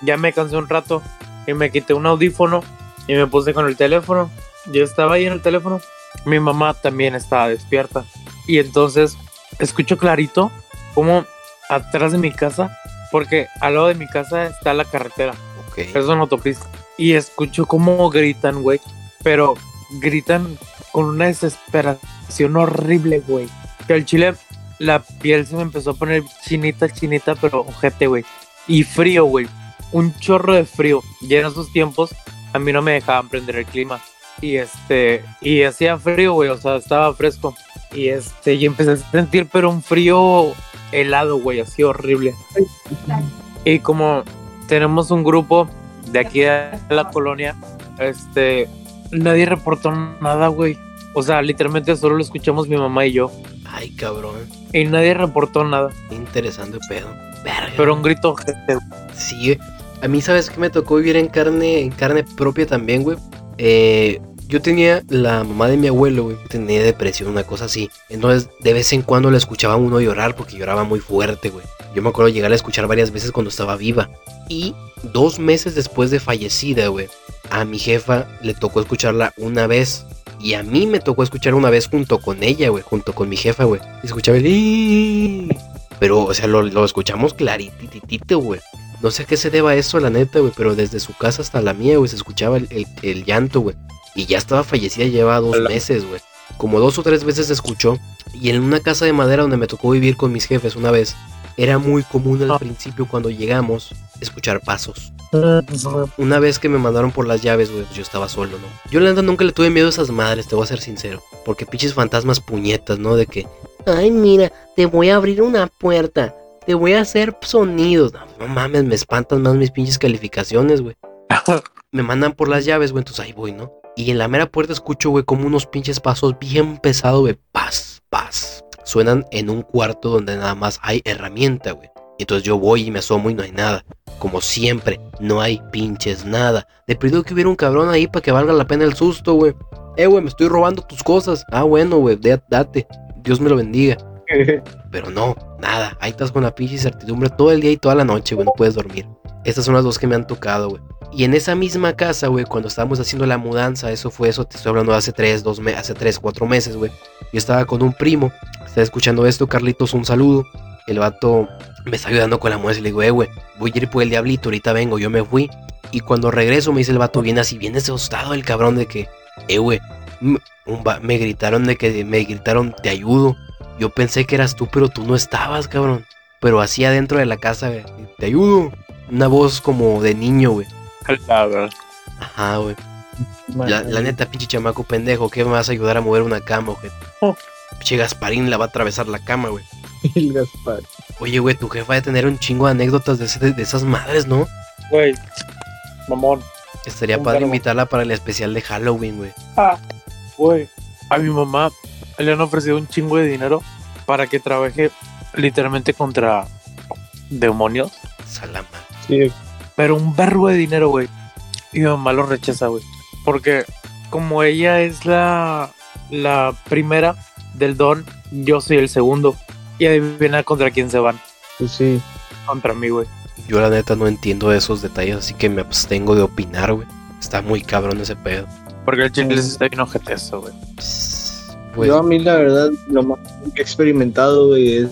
ya me cansé un rato y me quité un audífono y me puse con el teléfono. Yo estaba ahí en el teléfono. Mi mamá también estaba despierta. Y entonces escucho clarito como atrás de mi casa, porque al lado de mi casa está la carretera. Ok. Es una autopista. Y escucho cómo gritan, güey. Pero gritan con una desesperación horrible, güey. Que al chile la piel se me empezó a poner chinita, chinita, pero ojete, güey. Y frío, güey. Un chorro de frío. Y en esos tiempos a mí no me dejaban prender el clima. Y este, y hacía frío, güey. O sea, estaba fresco. Y este, y empecé a sentir, pero un frío helado, güey. Así horrible. Y como tenemos un grupo de aquí de la colonia, este, nadie reportó nada, güey. O sea, literalmente solo lo escuchamos mi mamá y yo. Ay, cabrón. Y nadie reportó nada. Interesante pedo. Verga. Pero un grito Sí, a mí sabes que me tocó vivir en carne, en carne propia también, güey. Eh, yo tenía la mamá de mi abuelo, güey, tenía depresión, una cosa así. Entonces, de vez en cuando la escuchaba uno llorar porque lloraba muy fuerte, güey. Yo me acuerdo llegar a escuchar varias veces cuando estaba viva. Y dos meses después de fallecida, güey, a mi jefa le tocó escucharla una vez. Y a mí me tocó escuchar una vez junto con ella, güey, junto con mi jefa, güey. Escuchaba el... Pero, o sea, lo, lo escuchamos clarititito, güey. No sé a qué se deba eso, la neta, güey, pero desde su casa hasta la mía, güey, se escuchaba el, el- el llanto, güey. Y ya estaba fallecida, llevaba dos Hola. meses, güey. Como dos o tres veces se escuchó. Y en una casa de madera donde me tocó vivir con mis jefes una vez, era muy común al Ah. principio cuando llegamos escuchar pasos. Una vez que me mandaron por las llaves, güey, pues yo estaba solo, ¿no? Yo la neta nunca le tuve miedo a esas madres, te voy a ser sincero. Porque pinches fantasmas puñetas, ¿no? De que, ay, mira, te voy a abrir una puerta, te voy a hacer sonidos. No, mames, me espantan más mis pinches calificaciones, güey. Me mandan por las llaves, güey, entonces ahí voy, ¿no? Y en la mera puerta escucho, güey, como unos pinches pasos bien pesados, güey. Paz, paz. Suenan en un cuarto donde nada más hay herramienta, güey. Y entonces yo voy y me asomo y no hay nada. Como siempre, no hay pinches nada. Le pido que hubiera un cabrón ahí para que valga la pena el susto, güey. Eh, güey, me estoy robando tus cosas. Ah, bueno, güey, date. Dios me lo bendiga. Pero no, nada. Ahí estás con la pinche incertidumbre todo el día y toda la noche, güey. No puedes dormir. Estas son las dos que me han tocado, güey. Y en esa misma casa, güey, cuando estábamos haciendo la mudanza, eso fue eso, te estoy hablando de hace tres, dos meses, hace tres, cuatro meses, güey. Yo estaba con un primo, estaba escuchando esto, Carlitos, un saludo. El vato me está ayudando con la mudanza y le digo, eh, güey, voy a ir por el diablito, ahorita vengo, yo me fui. Y cuando regreso me dice el vato, viene así, viene asustado el cabrón de que, eh, güey, me gritaron de que, me gritaron, te ayudo. Yo pensé que eras tú, pero tú no estabas, cabrón. pero así adentro de la casa, güey. Te ayudo. Una voz como de niño, güey. La verdad. Ajá, güey. La, la neta, pinche chamaco pendejo, ¿qué me vas a ayudar a mover una cama, güey? Oh. Pinche Gasparín la va a atravesar la cama, güey. El Gaspar. Oye, güey, tu jefa de tener un chingo de anécdotas de, ese- de esas madres, ¿no? Güey, mamón. Estaría padre invitarla para el especial de Halloween, güey. Güey, a mi mamá le han ofrecido un chingo de dinero para que trabaje literalmente contra demonios. Salama. Sí. Pero un verbo de dinero, güey. Y mi mamá lo rechaza, güey. Porque como ella es la, la primera del don, yo soy el segundo. Y adivina contra quién se van. Pues sí. Contra mí, güey. Yo la neta no entiendo esos detalles, así que me abstengo de opinar, güey. Está muy cabrón ese pedo. Porque el chile sí está bien ojete eso, güey. Pues, Yo a mí la verdad lo más que he experimentado, es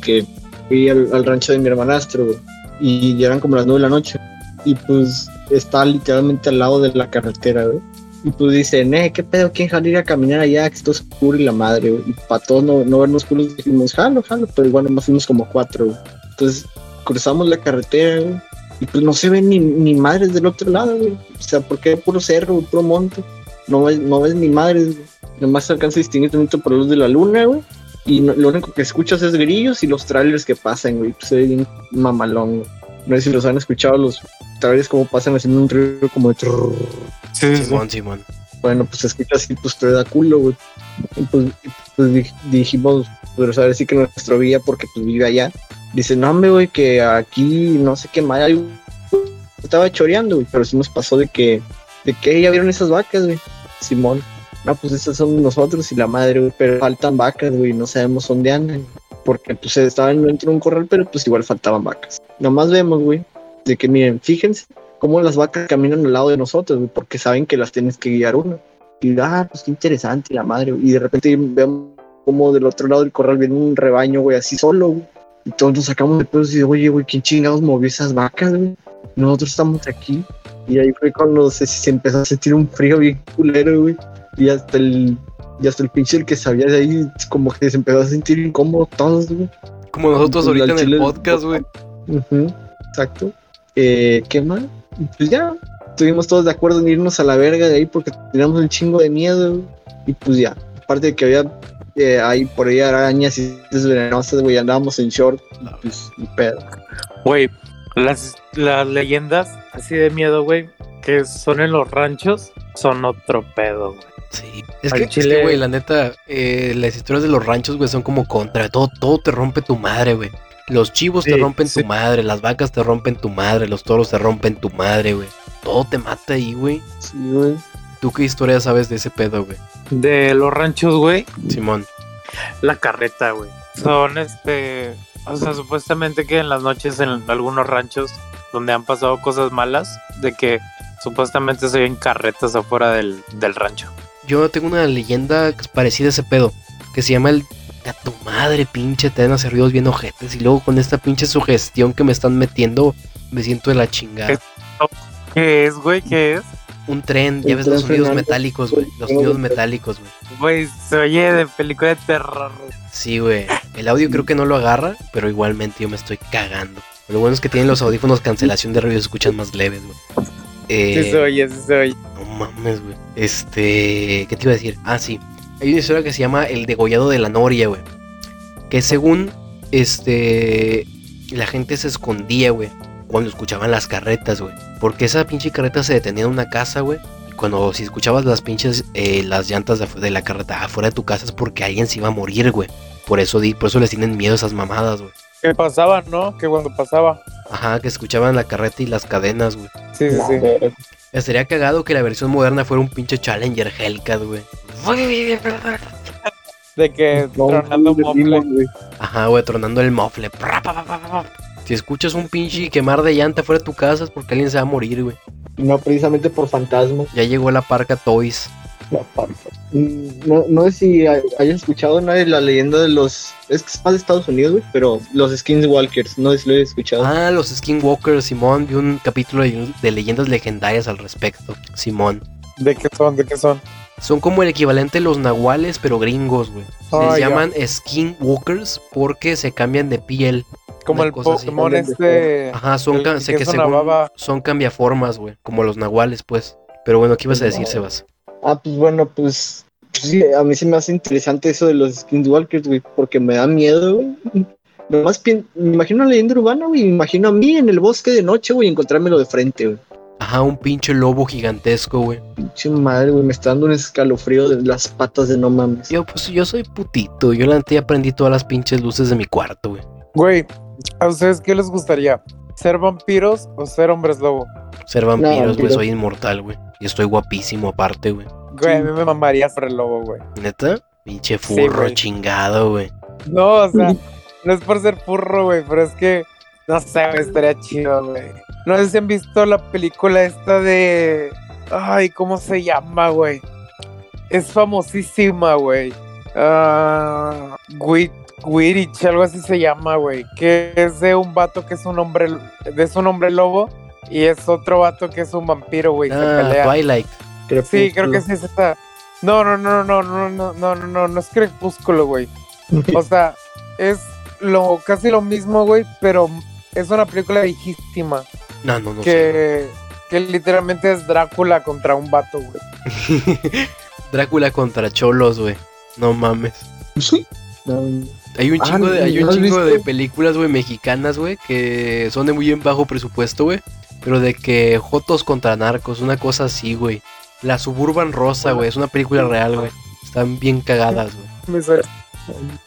que fui al, rancho de mi hermanastro, y ya eran como las nueve de la noche, y pues está literalmente al lado de la carretera. Y pues dicen, eh, ¿qué pedo? ¿Quién jala a caminar allá? Que está oscuro y la madre. Y para todos no, no vernos culos dijimos, jalo, jalo, pero igual nomás fuimos como cuatro. Entonces cruzamos la carretera. Y pues no se ven ni, ni madres del otro lado. O sea, porque puro cerro, puro monte. No ves, no ves ni madres, güey. Nomás se alcanza a distinguir tantito por la luz de la luna, güey. Y no- lo único que escuchas es grillos y los trailers que pasan, güey. Pues se ve bien mamalón, güey. No sé si los han escuchado los trailers como pasan haciendo un ruido como de trrrr. Sí. Simón. Bueno, pues se escucha así, pues te da culo, güey. Y pues, y, pues, dij- dijimos, pues a ver sí que nuestro guía, porque pues vive allá. Dice, no, hombre, güey, que aquí no sé qué hay. un-". Estaba choreando, güey, pero sí nos pasó de que, de que ya vieron esas vacas, güey. Simón. No, pues esas son nosotros y la madre, güey, pero faltan vacas, güey, no sabemos dónde andan. Porque pues estaban dentro de un corral, pero pues igual faltaban vacas. Nomás vemos, güey, de que miren, fíjense cómo las vacas caminan al lado de nosotros, güey, porque saben que las tienes que guiar uno. Y ah, pues qué interesante la madre, güey. Y de repente vemos como del otro lado del corral viene un rebaño, güey, así solo, güey. Y todos nos sacamos de pedos y oye, güey, ¿quién chingados movió esas vacas, güey? Nosotros estamos aquí. Y ahí fue cuando se, se empezó a sentir un frío bien culero, güey. Y hasta el, y hasta el pinche el que sabía de ahí, como que se empezó a sentir incómodo todos, güey. Como nosotros ahorita en el podcast, güey. Exacto. Eh, ¿Qué más? Y Pues ya, estuvimos todos de acuerdo en irnos a la verga de ahí porque teníamos un chingo de miedo. güey. Y pues ya, aparte de que había eh, ahí por ahí arañas y venenosas, güey, andábamos en short. Y pues, ni pedo. Güey, las, las leyendas así de miedo, güey, que son en los ranchos, son otro pedo, güey. Sí. Es Al que, es que, chile- güey, la neta, eh, las historias de los ranchos, güey, son como contra. Todo, todo te rompe tu madre, güey. Los chivos te rompen sí. tu madre, las vacas te rompen tu madre, los toros te rompen tu madre, güey. Todo te mata ahí, güey. Sí, güey. ¿Tú qué historia sabes de ese pedo, güey? De los ranchos, güey, Simón. la carreta, güey. Son este. O sea, supuestamente que en las noches en algunos ranchos donde han pasado cosas malas, de que supuestamente se ven carretas afuera del, del rancho. Yo tengo una leyenda parecida a ese pedo, que se llama el a tu madre, pinche, te dan hacer ruidos bien ojetes. Y luego con esta pinche sugestión que me están metiendo, me siento de la chingada. ¿Qué es, güey? ¿Qué es? Un tren, ya ves los sonidos metálicos, güey. Los sonidos metálicos, güey. Güey, se oye de película de terror. Sí, güey. El audio creo que no lo agarra, pero igualmente yo me estoy cagando. Lo bueno es que tienen los audífonos cancelación de ruido y se escuchan más leves, güey. Eh, Sí se oye, sí se oye. No mames, güey. Este. ¿Qué te iba a decir? Ah, sí. Hay una historia que se llama El degollado de la Noria, güey. Que según. Este. La gente se escondía, güey. Cuando escuchaban las carretas, güey. Porque esa pinche carreta se detenía en una casa, güey. Y cuando si escuchabas las pinches. eh, las llantas de, la carreta afuera de tu casa es porque alguien se iba a morir, güey. Por eso, di- por eso les tienen miedo a esas mamadas, güey. ¿Qué pasaba, no? Que cuando pasaba. Ajá, que escuchaban la carreta y las cadenas, güey. Sí, sí, sí. Estaría cagado que la versión moderna fuera un pinche Challenger Hellcat, güey. De que No, tronando de mofle. Güey. Ajá, güey, tronando el mofle. Si escuchas un pinche quemar de llanta fuera de tu casa es porque alguien se va a morir, güey. No precisamente por fantasmas. Ya llegó la parca Toys. Mm, No, no sé si hay- hayas escuchado una de la leyenda de los. Es que es más de Estados Unidos, güey, pero los Skinwalkers. No sé si lo he escuchado. Ah, los Skinwalkers, Simón. Vi un capítulo de, de leyendas legendarias al respecto. Simón. ¿De qué son? ¿De qué son? Son como el equivalente de los nahuales, pero gringos, güey. Ah, Les ya. llaman skinwalkers porque se cambian de piel. Como el. Pokémon este. Ajá, son, el ca- que sé que según baba. son cambiaformas, güey. Como los nahuales, pues. Pero bueno, ¿qué ibas a decir, Sebas? Ah, pues bueno, pues pues sí, a mí se me hace interesante eso de los Skinwalkers, güey, porque me da miedo, güey. Nomás me imagino una leyenda urbana, güey, me imagino a mí en el bosque de noche, güey, y encontrármelo de frente, güey. Ajá, un pinche lobo gigantesco, güey. Pinche madre, güey, me está dando un escalofrío de las patas de no mames. Yo, pues, yo soy putito. Yo la neta ya prendí todas las pinches luces de mi cuarto, güey. Güey, ¿a ustedes qué les gustaría? ¿Ser vampiros o ser hombres lobo? Ser vampiros, güey. vampiro. soy inmortal, güey. Y estoy guapísimo aparte, güey. Güey, a mí me mamaría ser lobo, güey. ¿Neta? Pinche furro chingado, güey. No, o sea, no es por ser furro, güey, pero es que, no sé, güey, estaría chido, güey. No sé si han visto la película esta de... Ay, ¿cómo se llama, güey? Es famosísima, güey. Ah, Wit- Quidditch, algo así se llama, güey. Que es de un vato que es un hombre, es un hombre lobo y es otro vato que es un vampiro, güey. se Ah, pelea. Twilight. Sí, creo que sí es esa. No, no, no, no, no, no, no, no, no, no es crepúsculo, güey. O sea, es lo casi lo mismo, güey, pero es una película viejísima No, no, no sé. que, que literalmente es Drácula contra un vato, güey. Drácula contra cholos, güey. No mames. No, Hay un Ah, chingo de, hay ¿no un chingo de películas, güey, mexicanas, güey, que son de muy bien bajo presupuesto, güey. Pero de que Jotos contra narcos, una cosa así, güey. La Suburban Rosa, güey, es una película real, güey. Están bien cagadas, güey.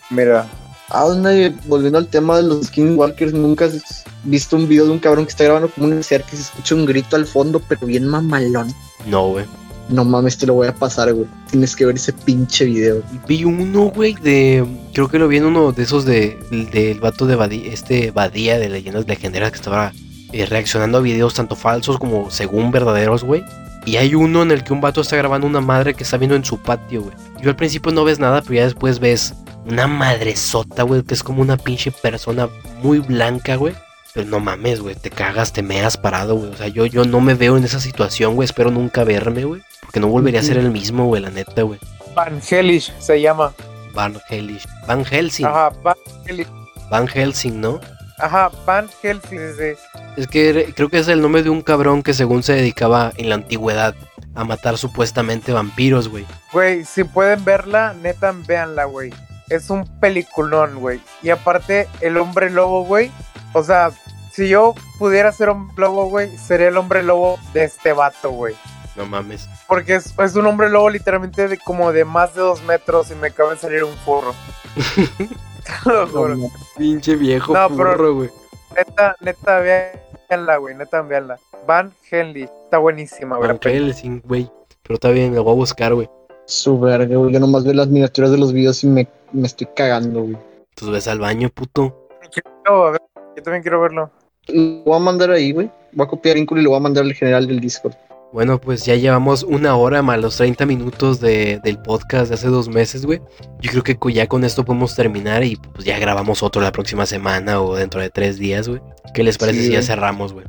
Mira, Ah, ¿dónde? volviendo al tema de los Skinwalkers, ¿nunca has visto un video de un cabrón que está grabando como un ser que se escucha un grito al fondo, pero bien mamalón? No, güey. No mames, te lo voy a pasar, güey. Tienes que ver ese pinche video. Vi uno, güey, de. Creo que lo vi en uno de esos de del vato de Badía, este Badía de leyendas legendarias que estaba eh, reaccionando a videos tanto falsos como según verdaderos, güey. Y hay uno en el que un vato está grabando una madre que está viendo en su patio, güey. Yo al principio no ves nada, pero ya después ves una madresota, güey, que es como una pinche persona muy blanca, güey. Pero no mames, güey, te cagas, te meas parado, güey. O sea, yo, yo no me veo en esa situación, güey. Espero nunca verme, güey. Porque no volvería a ser el mismo, güey, la neta, güey. Van Helish se llama. Van Helsing. Van Helsing. Ajá, Van Helish. Van Helsing, ¿no? Ajá, Van Helsing. Es que re- creo que es el nombre de un cabrón que según se dedicaba en la antigüedad a matar supuestamente vampiros, güey. Güey, si pueden verla, neta, véanla, güey. Es un peliculón, güey. Y aparte, el hombre lobo, güey. O sea, si yo pudiera ser un lobo, güey, sería el hombre lobo de este vato, güey. No mames. Porque es, es un hombre lobo literalmente de como de más de dos metros y me acaba de salir un furro. Te lo juro. Pinche viejo No, pero- furro, güey. Neta, neta, véanla, güey. Neta, véanla. Van Henley. Está buenísima, güey. Van Helsing, güey. Pero está bien, lo voy a buscar, güey. Su verga, güey. Yo nomás veo las miniaturas de los videos y me, me estoy cagando, güey. Entonces ves al baño, puto. Yo también quiero verlo. Lo voy a mandar ahí, güey. Voy a copiar vínculo y lo voy a mandar al general del Discord. Bueno, pues ya llevamos una hora más los 30 minutos de- del podcast de hace dos meses, güey. Yo creo que ya con esto podemos terminar y pues ya grabamos otro la próxima semana o dentro de tres días, güey. ¿Qué les parece Sí, si ya cerramos, güey?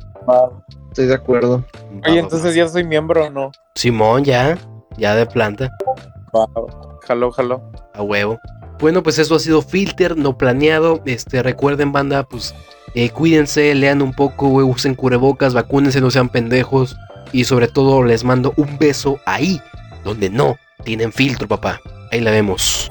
Estoy de acuerdo. Va, Oye, va. entonces ya soy miembro o no. Simón, ya. Ya de planta. Jaló, jaló. A huevo. Bueno, pues eso ha sido Filter, no planeado. Este, recuerden, banda, pues eh, cuídense, lean un poco, güey, usen cubrebocas, vacúnense, no sean pendejos. Y sobre todo les mando un beso ahí, donde no tienen filtro, papá. Ahí la vemos.